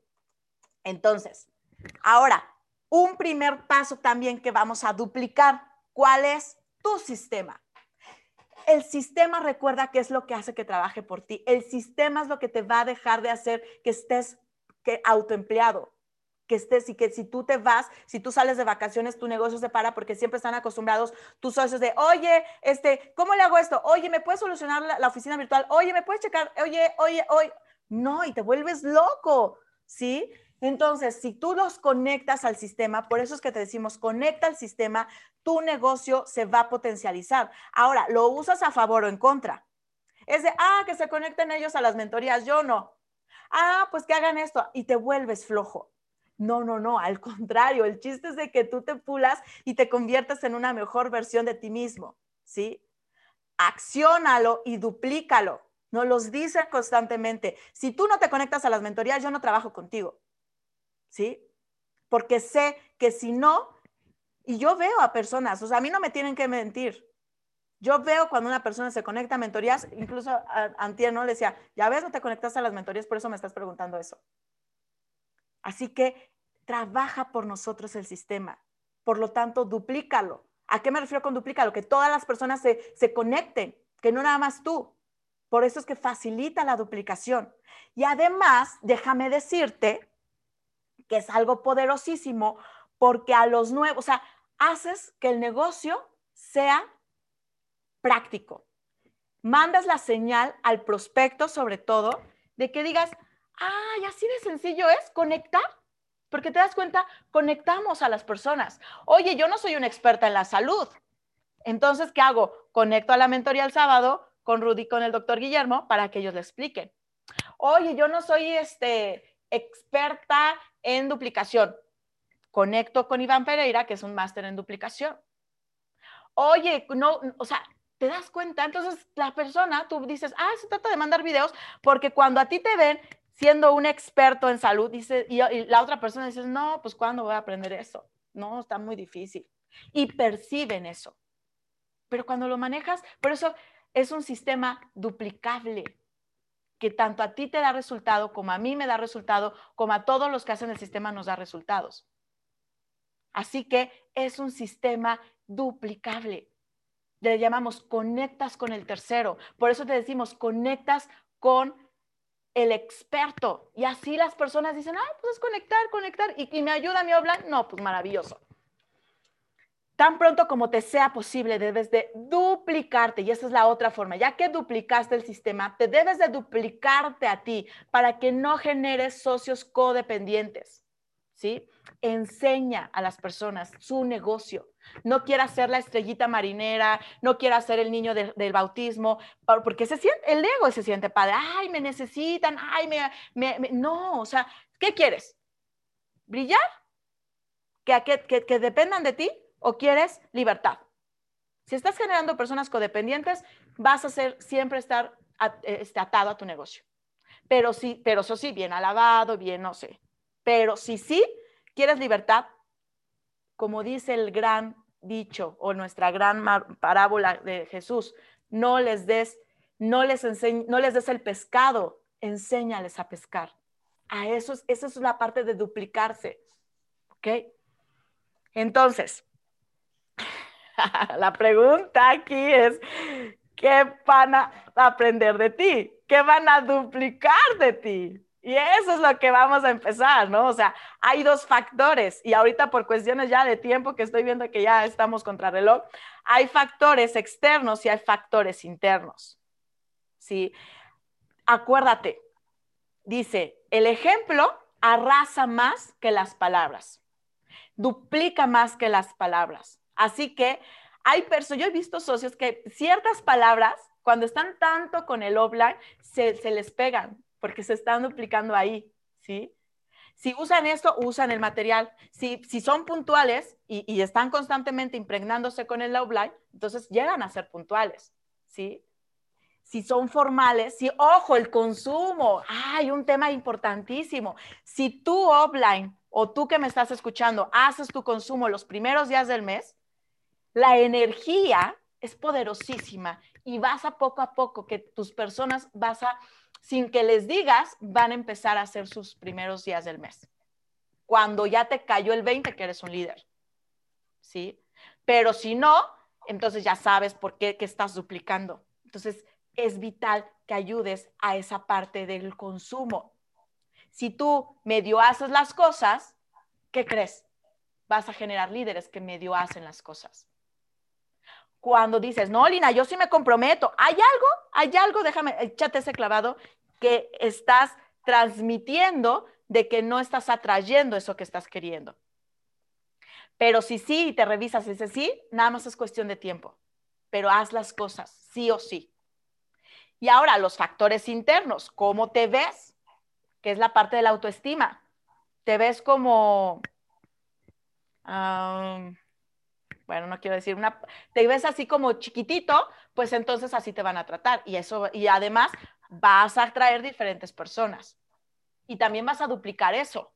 Entonces, ahora, un primer paso también que vamos a duplicar, ¿cuál es tu sistema? El sistema recuerda qué es lo que hace que trabaje por ti. El sistema es lo que te va a dejar de hacer que estés que autoempleado, que estés y que si tú te vas, si tú sales de vacaciones, tu negocio se para porque siempre están acostumbrados tus socios de, oye, este, ¿cómo le hago esto? Oye, ¿me puedes solucionar la, la oficina virtual? Oye, ¿me puedes checar? Oye, oye, oye. No, y te vuelves loco, ¿sí? Entonces, si tú los conectas al sistema, por eso es que te decimos, conecta al sistema, tu negocio se va a potencializar. Ahora, ¿lo usas a favor o en contra? Es de, ah, que se conecten ellos a las mentorías, yo no. Ah, pues que hagan esto y te vuelves flojo. No, no, no, al contrario, el chiste es de que tú te pulas y te conviertas en una mejor versión de ti mismo, ¿sí? Acciónalo y duplícalo. Nos los dice constantemente. Si tú no te conectas a las mentorías, yo no trabajo contigo. ¿Sí? Porque sé que si no, y yo veo a personas, o sea, a mí no me tienen que mentir. Yo veo cuando una persona se conecta a mentorías, incluso a ¿no? Le decía, ya ves, no te conectas a las mentorías, por eso me estás preguntando eso. Así que trabaja por nosotros el sistema. Por lo tanto, duplícalo. ¿A qué me refiero con duplícalo? Que todas las personas se, se conecten, que no nada más tú. Por eso es que facilita la duplicación. Y además, déjame decirte que es algo poderosísimo, porque a los nuevos, o sea, haces que el negocio sea práctico. mandas la señal al prospecto, sobre todo, de que digas, ay, así de sencillo es conectar. Porque te das cuenta, conectamos a las personas. Oye, yo no soy una experta en la salud. Entonces, ¿qué hago? Conecto a la mentoría el sábado con Rudy, con el doctor Guillermo, para que ellos le expliquen. Oye, yo no soy este, experta en duplicación. Conecto con Iván Pereira, que es un máster en duplicación. Oye, no, o sea, te das cuenta, entonces la persona, tú dices, ah, se trata de mandar videos, porque cuando a ti te ven siendo un experto en salud, dice, y, la otra persona dice, no, pues ¿cuándo voy a aprender eso? No, está muy difícil. Y perciben eso. Pero cuando lo manejas, por eso es un sistema duplicable, que tanto a ti te da resultado, como a mí me da resultado, como a todos los que hacen el sistema nos da resultados. Así que es un sistema duplicable le llamamos conectas con el tercero. Por eso te decimos, conectas con el experto. Y así las personas dicen, ah, pues es conectar, conectar. ¿Y, me ayuda mi Oblan? No, pues maravilloso. Tan pronto como te sea posible, debes de duplicarte. Y esa es la otra forma. Ya que duplicaste el sistema, te debes de duplicarte a ti para que no generes socios codependientes. ¿Sí? Enseña a las personas su negocio no quiera ser la estrellita marinera, no quiera ser el niño del bautismo, porque se siente, el ego se siente padre, ay, me necesitan, ay, me, no, o sea, ¿qué quieres? ¿Brillar? ¿Que, que, dependan de ti o quieres libertad? Si estás generando personas codependientes, vas a ser, siempre estar este, atado a tu negocio. Pero sí, pero eso sí, bien alabado, bien, no sé. Pero si sí quieres libertad, como dice el gran dicho o nuestra gran parábola de Jesús, no les des, no les no les des el pescado, enséñales a pescar. A eso, es, esa es la parte de duplicarse. ¿Ok? Entonces, la pregunta aquí es, ¿qué van a aprender de ti? ¿Qué van a duplicar de ti? Y eso es lo que vamos a empezar, ¿no? O sea, hay dos factores y ahorita por cuestiones ya de tiempo que estoy viendo que ya estamos contra reloj, hay factores externos y hay factores internos. ¿Sí? Acuérdate, dice, el ejemplo arrasa más que las palabras, duplica más que las palabras. Así que hay personas, yo he visto socios que ciertas palabras, cuando están tanto con el offline, se, se les pegan, porque se están duplicando ahí, ¿sí? Si usan esto, usan el material. Si, si son puntuales y, están constantemente impregnándose con el offline, entonces llegan a ser puntuales, ¿sí? Si son formales, si, ojo, el consumo, hay un tema importantísimo. Si tú offline o tú que me estás escuchando haces tu consumo los primeros días del mes, la energía es poderosísima y vas a poco a poco que tus personas vas a sin que les digas, van a empezar a hacer sus primeros días del mes. Cuando ya te cayó el 20 que eres un líder. ¿Sí? Pero si no, entonces ya sabes por qué estás duplicando. Entonces, es vital que ayudes a esa parte del consumo. Si tú medio haces las cosas, ¿qué crees? Vas a generar líderes que medio hacen las cosas. Cuando dices, no, Lina, yo sí me comprometo, ¿hay algo? ¿Hay algo? Déjame, échate ese clavado que estás transmitiendo de que no estás atrayendo eso que estás queriendo. Pero si sí te revisas ese sí, nada más es cuestión de tiempo. Pero haz las cosas, sí o sí. Y ahora los factores internos, ¿cómo te ves? Que es la parte de la autoestima. ¿Te ves como, bueno, no quiero decir una, te ves así como chiquitito, pues entonces así te van a tratar. Y eso, y además vas a atraer diferentes personas. Y también vas a duplicar eso.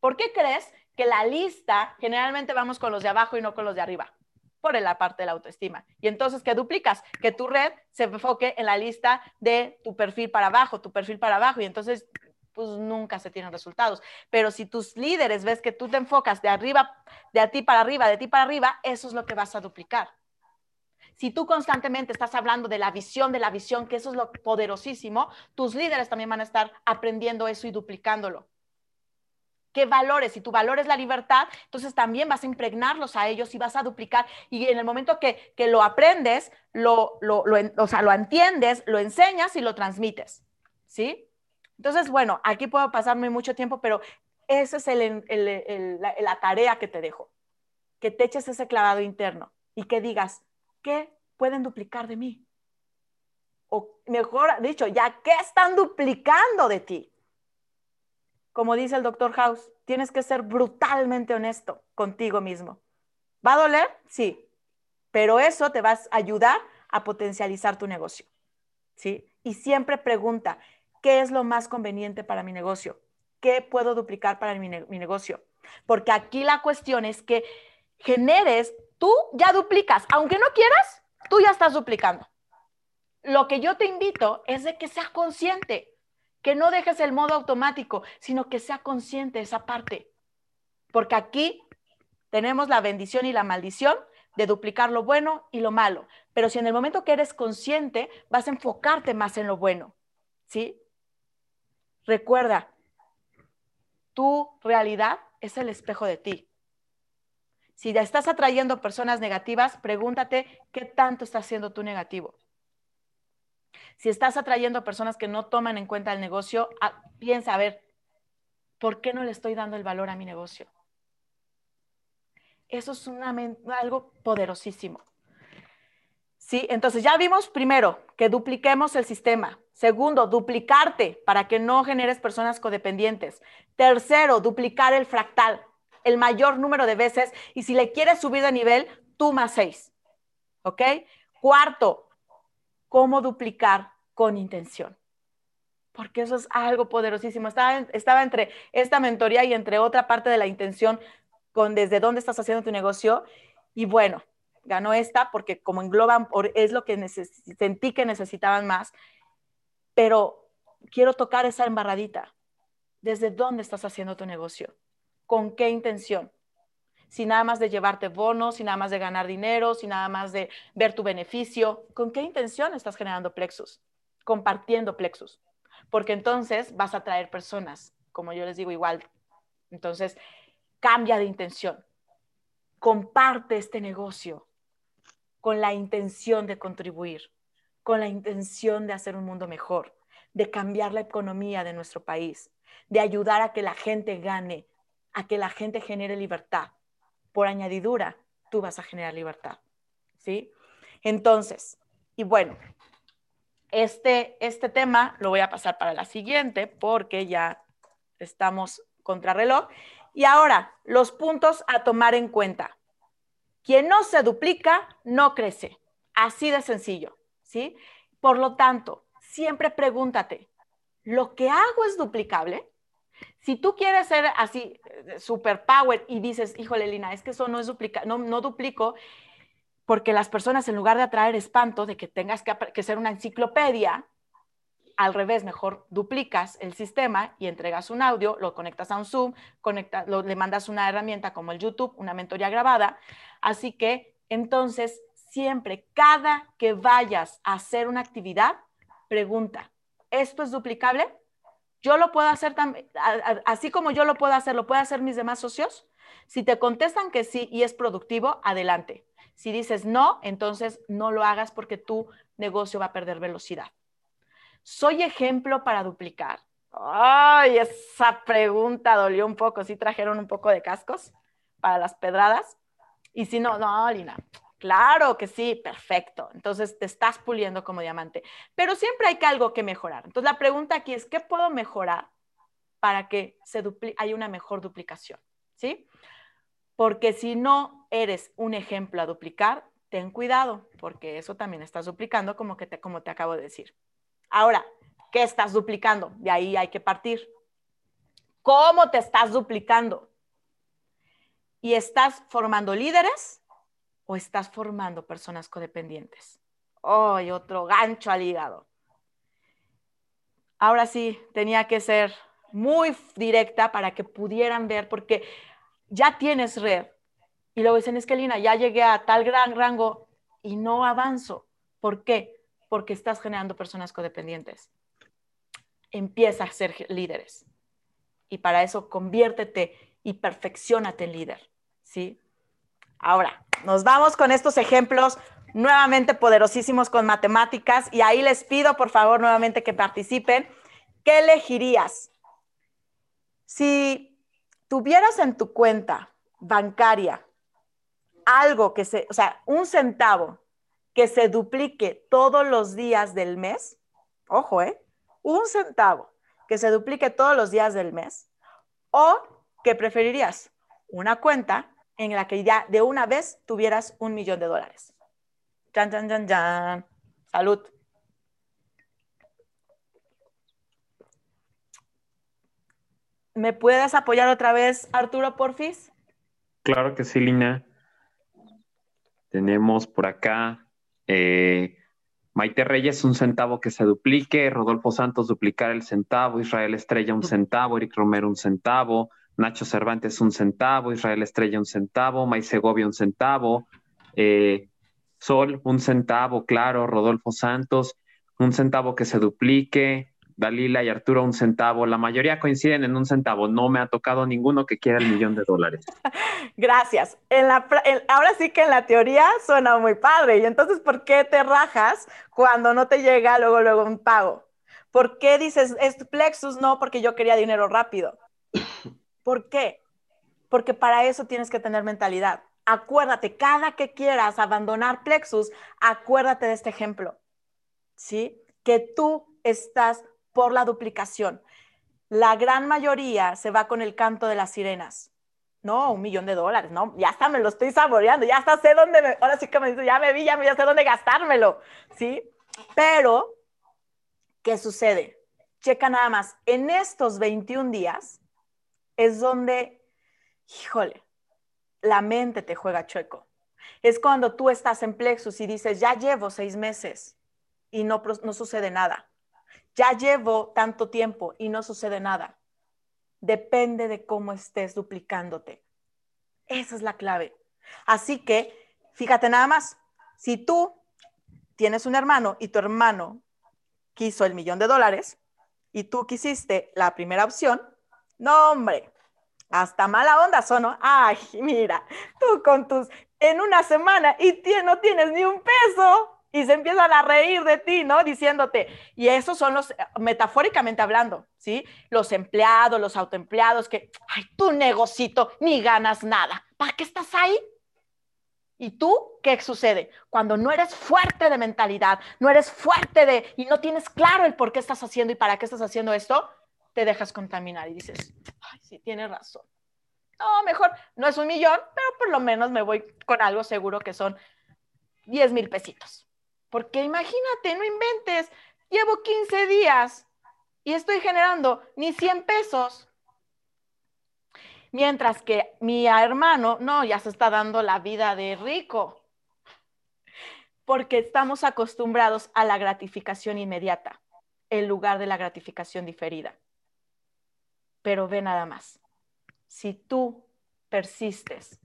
¿Por qué crees que la lista, generalmente vamos con los de abajo y no con los de arriba? Por la parte de la autoestima. Y entonces, ¿qué duplicas? Que tu red se enfoque en la lista de tu perfil para abajo, tu perfil para abajo. Y entonces, pues nunca se tienen resultados. Pero si tus líderes ves que tú te enfocas de arriba, de a ti para arriba, de ti para arriba, eso es lo que vas a duplicar. Si tú constantemente estás hablando de la visión, de la visión, que eso es lo poderosísimo, tus líderes también van a estar aprendiendo eso y duplicándolo. ¿Qué valores? Si tu valor es la libertad, entonces también vas a impregnarlos a ellos y vas a duplicar. Y en el momento que, lo aprendes, lo, lo, o sea, lo entiendes, lo enseñas y lo transmites. ¿Sí? Entonces, bueno, aquí puedo pasarme mucho tiempo, pero esa es la, tarea que te dejo. Que te eches ese clavado interno y que digas, ¿qué pueden duplicar de mí? O mejor dicho, ya, ¿qué están duplicando de ti? como dice el doctor House, tienes que ser brutalmente honesto contigo mismo. ¿Va a doler? Sí, pero eso te va a ayudar a potencializar tu negocio. ¿Sí? Y siempre pregunta, ¿qué es lo más conveniente para mi negocio? ¿Qué puedo duplicar para mi, negocio? Porque aquí la cuestión es que generes, tú ya duplicas, aunque no quieras, tú ya estás duplicando. Lo que yo te invito es de que seas consciente que no dejes el modo automático, sino que sea consciente esa parte. Porque aquí tenemos la bendición y la maldición de duplicar lo bueno y lo malo. Pero si en el momento que eres consciente, vas a enfocarte más en lo bueno. ¿Sí? Recuerda, tu realidad es el espejo de ti. Si ya estás atrayendo personas negativas, pregúntate qué tanto está haciendo tu negativo. Si estás atrayendo personas que no toman en cuenta el negocio, ah, piensa, a ver, ¿por qué no le estoy dando el valor a mi negocio? Eso es algo poderosísimo. ¿Sí? Entonces ya vimos primero que dupliquemos el sistema. Segundo, duplicarte para que no generes personas codependientes. Tercero, duplicar el fractal, el mayor número de veces. Y si le quieres subir de nivel, tú más seis. ¿Ok? Cuarto, cómo duplicar con intención. Porque eso es algo poderosísimo. Estaba, estaba entre esta mentoría y entre otra parte de la intención con desde dónde estás haciendo tu negocio. Y bueno, ganó esta porque como engloban, es lo que sentí que necesitaban más. Pero quiero tocar esa embarradita. ¿Desde dónde estás haciendo tu negocio? ¿Con qué intención? sin nada más de llevarte bonos, sin nada más de ganar dinero, sin nada más de ver tu beneficio. ¿Con qué intención estás generando plexus? Compartiendo plexus. Porque entonces vas a traer personas, como yo les digo igual. Entonces, cambia de intención. Comparte este negocio con la intención de contribuir, con la intención de hacer un mundo mejor, de cambiar la economía de nuestro país, de ayudar a que la gente gane, a que la gente genere libertad por añadidura, tú vas a generar libertad. ¿Sí? Entonces, y bueno, este, este tema lo voy a pasar para la siguiente porque ya estamos contrarreloj. Y ahora, los puntos a tomar en cuenta. Quien no se duplica, no crece. Así de sencillo, ¿sí? Por lo tanto, siempre pregúntate, ¿lo que hago es duplicable? Si tú quieres ser así, eh, super power y dices, híjole, Lina, es que eso no es duplica, no, no duplico, porque las personas en lugar de atraer espanto de que tengas que, ser una enciclopedia, al revés, mejor duplicas el sistema y entregas un audio, lo conectas a un Zoom, le mandas una herramienta como el YouTube, una mentoría grabada. Así que entonces, siempre, cada que vayas a hacer una actividad, pregunta, ¿esto es duplicable? Yo lo puedo hacer también, así como yo lo puedo hacer, ¿lo pueden hacer mis demás socios? Si te contestan que sí y es productivo, adelante. Si dices no, entonces no lo hagas porque tu negocio va a perder velocidad. ¿Soy ejemplo para duplicar? Ay, esa pregunta dolió un poco. ¿Sí trajeron un poco de cascos para las pedradas? Y si no, no, Lina, Claro que sí, perfecto. Entonces te estás puliendo como diamante. Pero siempre hay que algo que mejorar. Entonces la pregunta aquí es, ¿qué puedo mejorar para que se haya una mejor duplicación? ¿Sí? Porque si no eres un ejemplo a duplicar, ten cuidado, porque eso también estás duplicando como, que te, como te acabo de decir. Ahora, ¿qué estás duplicando? De ahí hay que partir. ¿Cómo te estás duplicando? ¿Y estás formando líderes? o estás formando personas codependientes. ¡Oh! otro gancho al hígado. Ahora sí, tenía que ser muy directa para que pudieran ver, porque ya tienes red. Y luego dicen, es que Lina, ya llegué a tal gran rango y no avanzo. ¿Por qué? Porque estás generando personas codependientes. Empieza a ser líderes. y para eso conviértete y perfeccionate en líder, ¿sí? Ahora, nos vamos con estos ejemplos nuevamente poderosísimos con matemáticas y ahí les pido por favor nuevamente que participen. ¿Qué elegirías? Si tuvieras en tu cuenta bancaria algo que se, o sea, un centavo que se duplique todos los días del mes, ojo, ¿eh? Un centavo que se duplique todos los días del mes, o que preferirías una cuenta en la que ya de una vez tuvieras un millón de dólares. Jan, jan, jan, jan. Salud. ¿Me puedes apoyar otra vez, Arturo Porfis? Claro que sí, Lina. Tenemos por acá eh, Maite Reyes, un centavo que se duplique, Rodolfo Santos duplicar el centavo, Israel Estrella un centavo, Eric Romero un centavo, Nacho Cervantes un centavo, Israel Estrella un centavo, May Segovia un centavo, eh, Sol un centavo, claro, Rodolfo Santos, un centavo que se duplique, Dalila y Arturo un centavo. La mayoría coinciden en un centavo. No me ha tocado ninguno que quiera el millón de dólares. Gracias. En la, ahora sí que en la teoría suena muy padre. Y entonces, ¿por qué te rajas cuando no te llega luego, luego un pago? ¿Por qué dices, es Plexus? No, porque yo quería dinero rápido. ¿Por qué? Porque para eso tienes que tener mentalidad. Acuérdate, cada que quieras abandonar Plexus, acuérdate de este ejemplo. ¿Sí? Que tú estás por la duplicación. La gran mayoría se va con el canto de las sirenas. No, un millón de dólares, no, ya está, me lo estoy saboreando, ya está, sé dónde, me, ahora sí que me dice, ya me vi, ya, sé dónde gastármelo, ¿sí? Pero, ¿qué sucede? Checa nada más, en estos 21 días es donde, híjole, la mente te juega chueco. Es cuando tú estás en plexus y dices, ya llevo seis meses y no, no sucede nada. Ya llevo tanto tiempo y no sucede nada. Depende de cómo estés duplicándote. Esa es la clave. Así que, fíjate nada más, si tú tienes un hermano y tu hermano quiso el millón de dólares y tú quisiste la primera opción, no, hombre, hasta mala onda sonó. Ay, mira, tú con tus, en una semana y no tienes ni un peso y se empiezan a reír de ti, ¿no? Diciéndote, y esos son los, metafóricamente hablando, ¿sí? Los empleados, los autoempleados que, ay, tu negocito, ni ganas nada. ¿Para qué estás ahí? ¿Y tú qué sucede? Cuando no eres fuerte de mentalidad, no eres fuerte de, y no tienes claro el por qué estás haciendo y para qué estás haciendo esto, te dejas contaminar y dices, ay, sí, tienes razón. No, mejor no es un millón, pero por lo menos me voy con algo seguro que son 10 mil pesitos. Porque imagínate, no inventes, llevo 15 días y estoy generando ni 100 pesos. Mientras que mi hermano, no, ya se está dando la vida de rico. Porque estamos acostumbrados a la gratificación inmediata en lugar de la gratificación diferida. Pero ve nada más. Si tú persistes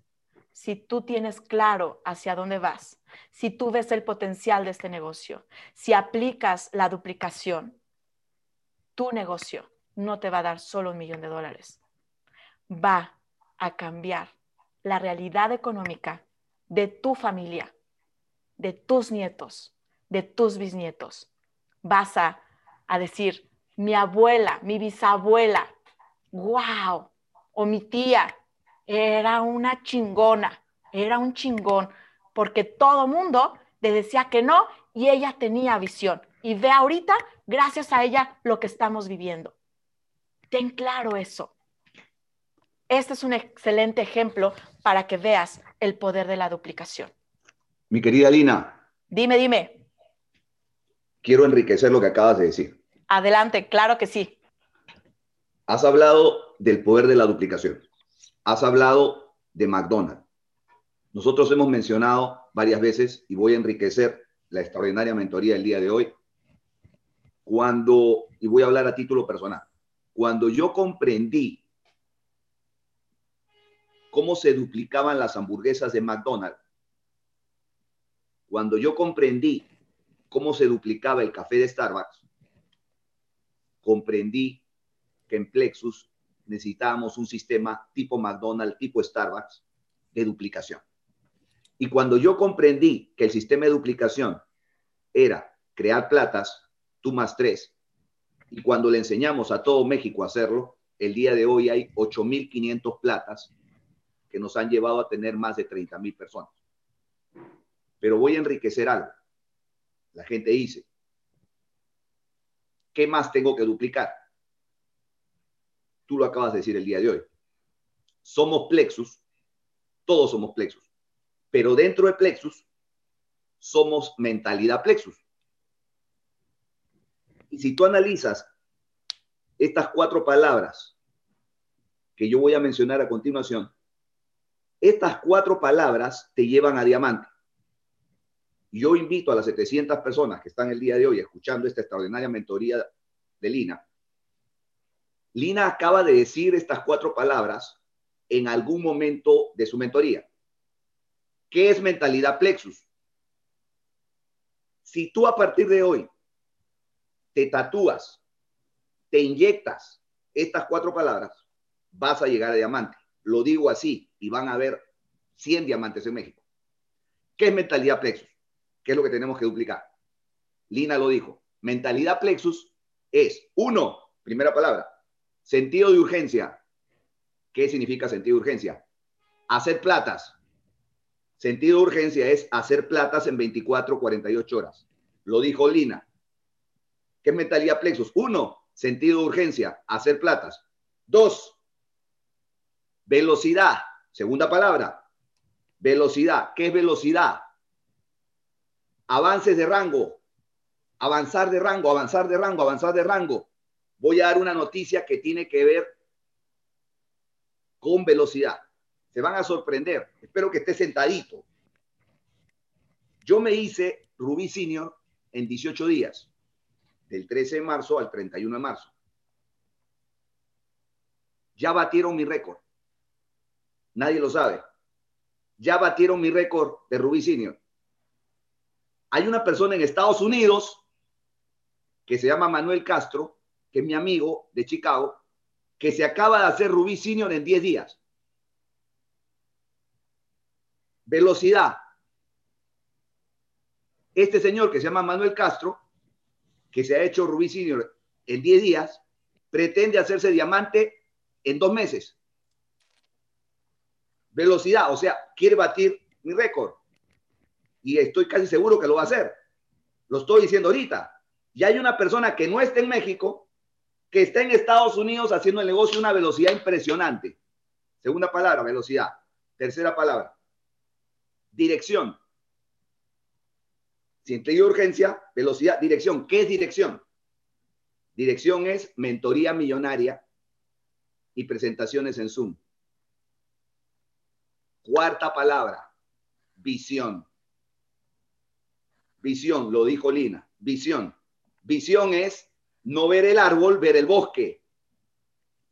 si tú tienes claro hacia dónde vas, si tú ves el potencial de este negocio, si aplicas la duplicación, tu negocio no te va a dar solo un millón de dólares, va a cambiar la realidad económica de tu familia, de tus nietos, de tus bisnietos. Vas a, a decir, mi abuela, mi bisabuela, wow, o mi tía, era una chingona, era un chingón, porque todo mundo le decía que no y ella tenía visión. Y ve ahorita, gracias a ella, lo que estamos viviendo. Ten claro eso. Este es un excelente ejemplo para que veas el poder de la duplicación. Mi querida Lina. Dime, dime. Quiero enriquecer lo que acabas de decir. Adelante, claro que sí. Has hablado del poder de la duplicación has hablado de McDonald's. Nosotros hemos mencionado varias veces, y voy a enriquecer la extraordinaria mentoría del día de hoy, cuando, y voy a hablar a título personal, cuando yo comprendí cómo se duplicaban las hamburguesas de McDonald's, cuando yo comprendí cómo se duplicaba el café de Starbucks, comprendí que en Plexus necesitábamos un sistema tipo McDonald's, tipo Starbucks, de duplicación. Y cuando yo comprendí que el sistema de duplicación era crear platas, tú más tres, y cuando le enseñamos a todo México a hacerlo, el día de hoy hay 8.500 platas que nos han llevado a tener más de 30.000 personas. Pero voy a enriquecer algo. La gente dice, ¿qué más tengo que duplicar? Tú lo acabas de decir el día de hoy. Somos plexus, todos somos plexus, pero dentro de plexus somos mentalidad plexus. Y si tú analizas estas cuatro palabras que yo voy a mencionar a continuación, estas cuatro palabras te llevan a diamante. Yo invito a las 700 personas que están el día de hoy escuchando esta extraordinaria mentoría de Lina. Lina acaba de decir estas cuatro palabras en algún momento de su mentoría. ¿Qué es mentalidad plexus? Si tú a partir de hoy te tatúas, te inyectas estas cuatro palabras, vas a llegar a diamante. Lo digo así y van a haber 100 diamantes en México. ¿Qué es mentalidad plexus? ¿Qué es lo que tenemos que duplicar? Lina lo dijo. Mentalidad plexus es, uno, primera palabra, sentido de urgencia. ¿Qué significa sentido de urgencia? Hacer platas. Sentido de urgencia es hacer platas en 24, 48 horas. Lo dijo Lina. ¿Qué mentalidad plexus? Uno, sentido de urgencia, hacer platas. Dos, velocidad. Segunda palabra, velocidad. ¿Qué es velocidad? Avances de rango, avanzar de rango, avanzar de rango, avanzar de rango. Voy a dar una noticia que tiene que ver con velocidad. Se van a sorprender. Espero que esté sentadito. Yo me hice Rubí Senior en 18 días del 13 de marzo al 31 de marzo. Ya batieron mi récord. Nadie lo sabe. Ya batieron mi récord de Rubí Senior. Hay una persona en Estados Unidos que se llama Manuel Castro, que es mi amigo de Chicago, que se acaba de hacer Rubí Senior en 10 días. Velocidad. Este señor que se llama Manuel Castro que se ha hecho Rubí Senior en 10 días, pretende hacerse diamante en dos meses. Velocidad, o sea, quiere batir mi récord. Y estoy casi seguro que lo va a hacer. Lo estoy diciendo ahorita. Y hay una persona que no está en México, que está en Estados Unidos haciendo el negocio a una velocidad impresionante. Segunda palabra, velocidad. Tercera palabra, dirección. Sentido de urgencia, velocidad, dirección. ¿Qué es dirección? Dirección es mentoría millonaria y presentaciones en Zoom. Cuarta palabra, visión. Visión, lo dijo Lina, visión. Visión es no ver el árbol, ver el bosque.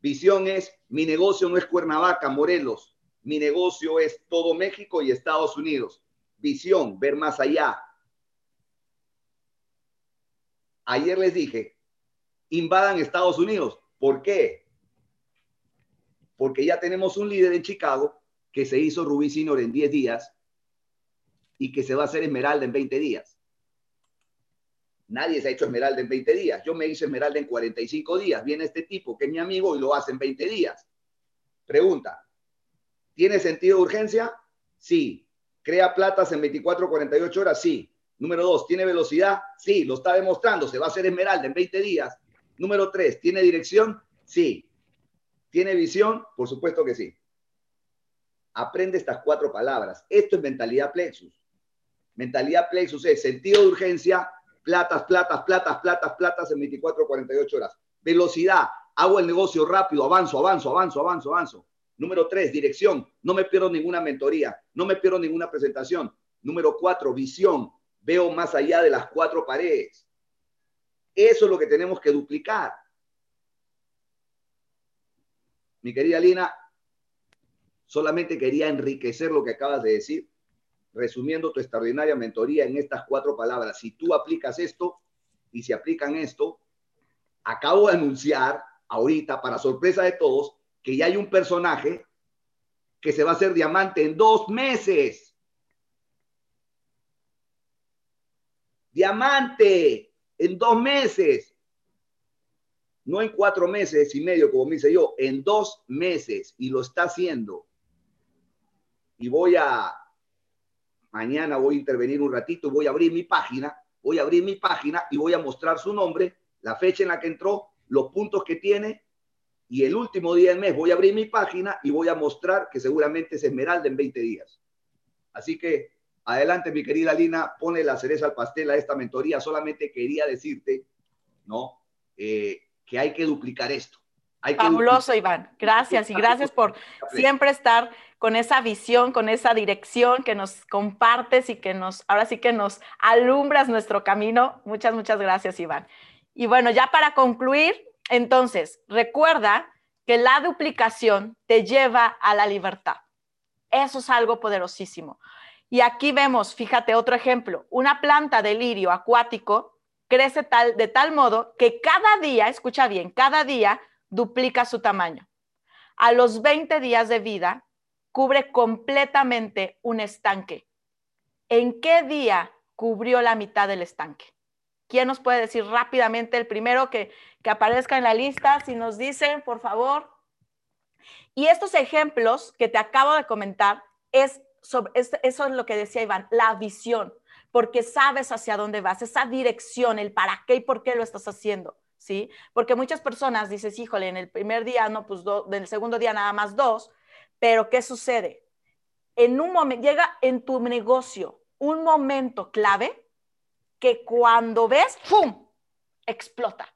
Visión es mi negocio no es Cuernavaca, Morelos. Mi negocio es todo México y Estados Unidos. Visión, ver más allá, Ayer les dije, invadan Estados Unidos. ¿Por qué? Porque ya tenemos un líder en Chicago que se hizo Rubí Sinor en 10 días y que se va a hacer Esmeralda en 20 días. Nadie se ha hecho Esmeralda en 20 días. Yo me hice Esmeralda en 45 días. Viene este tipo que es mi amigo y lo hace en 20 días. Pregunta, ¿tiene sentido de urgencia? Sí. ¿Crea platas en 24, 48 horas? Sí. Número dos, ¿tiene velocidad? Sí, lo está demostrando, se va a hacer Esmeralda en 20 días. Número tres, ¿tiene dirección? Sí. ¿Tiene visión? Por supuesto que sí. Aprende estas cuatro palabras. Esto es mentalidad plexus. Mentalidad plexus es sentido de urgencia, platas, platas, platas, platas, platas en 24, 48 horas. Velocidad, hago el negocio rápido, avanzo, avanzo, avanzo, avanzo, avanzo. Número tres, dirección. No me pierdo ninguna mentoría, no me pierdo ninguna presentación. Número cuatro, visión veo más allá de las cuatro paredes. Eso es lo que tenemos que duplicar. Mi querida Lina, solamente quería enriquecer lo que acabas de decir, resumiendo tu extraordinaria mentoría en estas cuatro palabras. Si tú aplicas esto y si aplican esto, acabo de anunciar ahorita, para sorpresa de todos, que ya hay un personaje que se va a hacer diamante en dos meses. Diamante en dos meses. No en cuatro meses y medio, como me dice yo, en dos meses. Y lo está haciendo. Y voy a, mañana voy a intervenir un ratito, voy a abrir mi página, voy a abrir mi página y voy a mostrar su nombre, la fecha en la que entró, los puntos que tiene y el último día del mes voy a abrir mi página y voy a mostrar que seguramente es Esmeralda en 20 días. Así que adelante, mi querida Lina, pone la cereza al pastel a esta mentoría. Solamente quería decirte, ¿no? Eh, que hay que duplicar esto. Fabuloso, Iván. Gracias y gracias por siempre estar con esa visión, con esa dirección que nos compartes y que nos, ahora sí que nos alumbras nuestro camino. Muchas, muchas gracias, Iván. Y bueno, ya para concluir, entonces, recuerda que la duplicación te lleva a la libertad. Eso es algo poderosísimo. Y aquí vemos, fíjate otro ejemplo, una planta de lirio acuático crece tal, de tal modo que cada día, escucha bien, cada día duplica su tamaño. A los 20 días de vida, cubre completamente un estanque. ¿En qué día cubrió la mitad del estanque? ¿Quién nos puede decir rápidamente el primero que, aparezca en la lista? Si nos dicen, por favor. Y estos ejemplos que te acabo de comentar, es sobre, eso es lo que decía Iván, la visión, porque sabes hacia dónde vas, esa dirección, el para qué y por qué lo estás haciendo. ¿Sí? Porque muchas personas dices, híjole, en el primer día, no, pues en el segundo día nada más dos, pero ¿qué sucede? En un momento, llega en tu negocio un momento clave que cuando ves, ¡pum!, explota.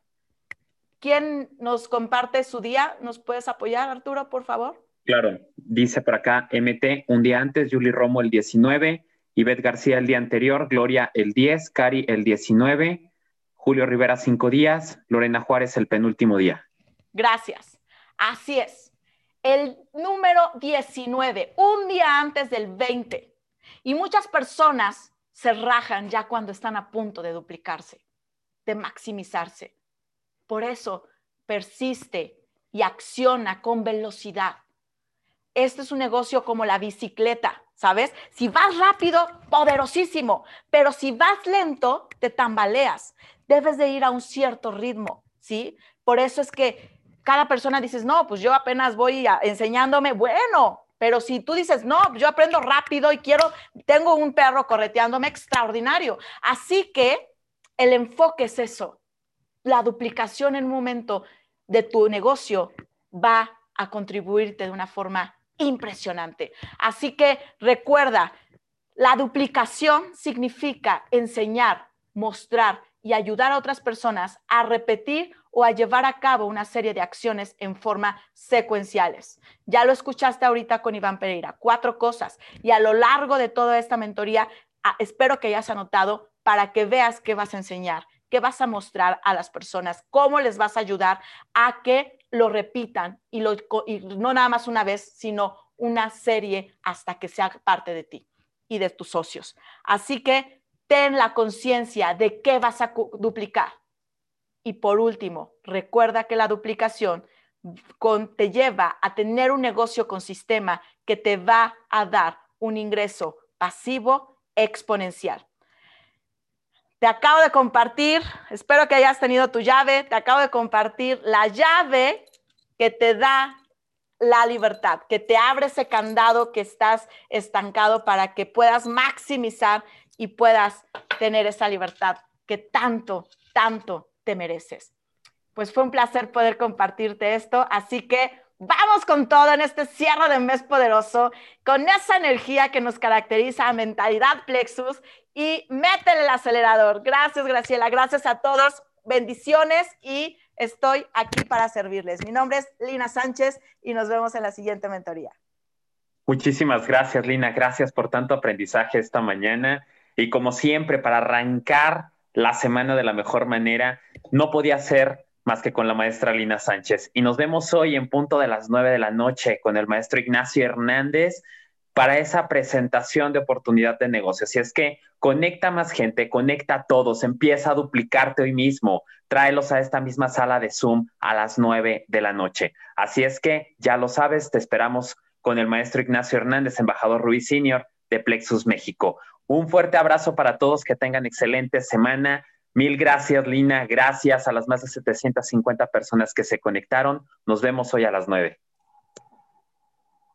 ¿Quién nos comparte su día? ¿Nos puedes apoyar, Arturo, por favor? Claro, dice por acá MT un día antes, Julie Romo el 19, Ivette García el día anterior, Gloria el 10, Cari el 19, Julio Rivera cinco días, Lorena Juárez el penúltimo día. Gracias. Así es. El número 19, un día antes del 20. Y muchas personas se rajan ya cuando están a punto de duplicarse, de maximizarse. Por eso persiste y acciona con velocidad. Este es un negocio como la bicicleta, ¿sabes? Si vas rápido, poderosísimo, pero si vas lento, te tambaleas. Debes de ir a un cierto ritmo, ¿sí? Por eso es que cada persona dices, no, pues yo apenas voy enseñándome, bueno, pero si tú dices, no, yo aprendo rápido y quiero, tengo un perro correteándome extraordinario. Así que el enfoque es eso. La duplicación en un momento de tu negocio va a contribuirte de una forma impresionante. Así que recuerda, la duplicación significa enseñar, mostrar y ayudar a otras personas a repetir o a llevar a cabo una serie de acciones en forma secuenciales. Ya lo escuchaste ahorita con Iván Pereira, cuatro cosas. Y a lo largo de toda esta mentoría, ah, espero que hayas anotado para que veas qué vas a enseñar, qué vas a mostrar a las personas, cómo les vas a ayudar a que lo repitan y, lo, y no nada más una vez, sino una serie hasta que sea parte de ti y de tus socios. Así que ten la conciencia de qué vas a duplicar y por último, recuerda que la duplicación te lleva a tener un negocio con sistema que te va a dar un ingreso pasivo exponencial. Te acabo de compartir, espero que hayas tenido tu llave, te acabo de compartir la llave que te da la libertad, que te abre ese candado que estás estancado para que puedas maximizar y puedas tener esa libertad que tanto, tanto te mereces. Pues fue un placer poder compartirte esto, así que vamos con todo en este cierre de mes poderoso, con esa energía que nos caracteriza a mentalidad plexus y métele el acelerador. Gracias, Graciela, gracias a todos, bendiciones y estoy aquí para servirles. Mi nombre es Lina Sánchez y nos vemos en la siguiente mentoría. Muchísimas gracias, Lina. Gracias por tanto aprendizaje esta mañana. Y como siempre, para arrancar la semana de la mejor manera, no podía ser más que con la maestra Lina Sánchez. Y nos vemos hoy en punto de las nueve de la noche con el maestro Ignacio Hernández para esa presentación de oportunidad de negocio. Si es que conecta más gente, conecta a todos, empieza a duplicarte hoy mismo, tráelos a esta misma sala de Zoom a las nueve de la noche. Así es que ya lo sabes, te esperamos con el maestro Ignacio Hernández, embajador Ruiz Senior de Plexus México. Un fuerte abrazo para todos, que tengan excelente semana. Mil gracias, Lina. Gracias a las más de 750 personas que se conectaron. Nos vemos hoy a las nueve.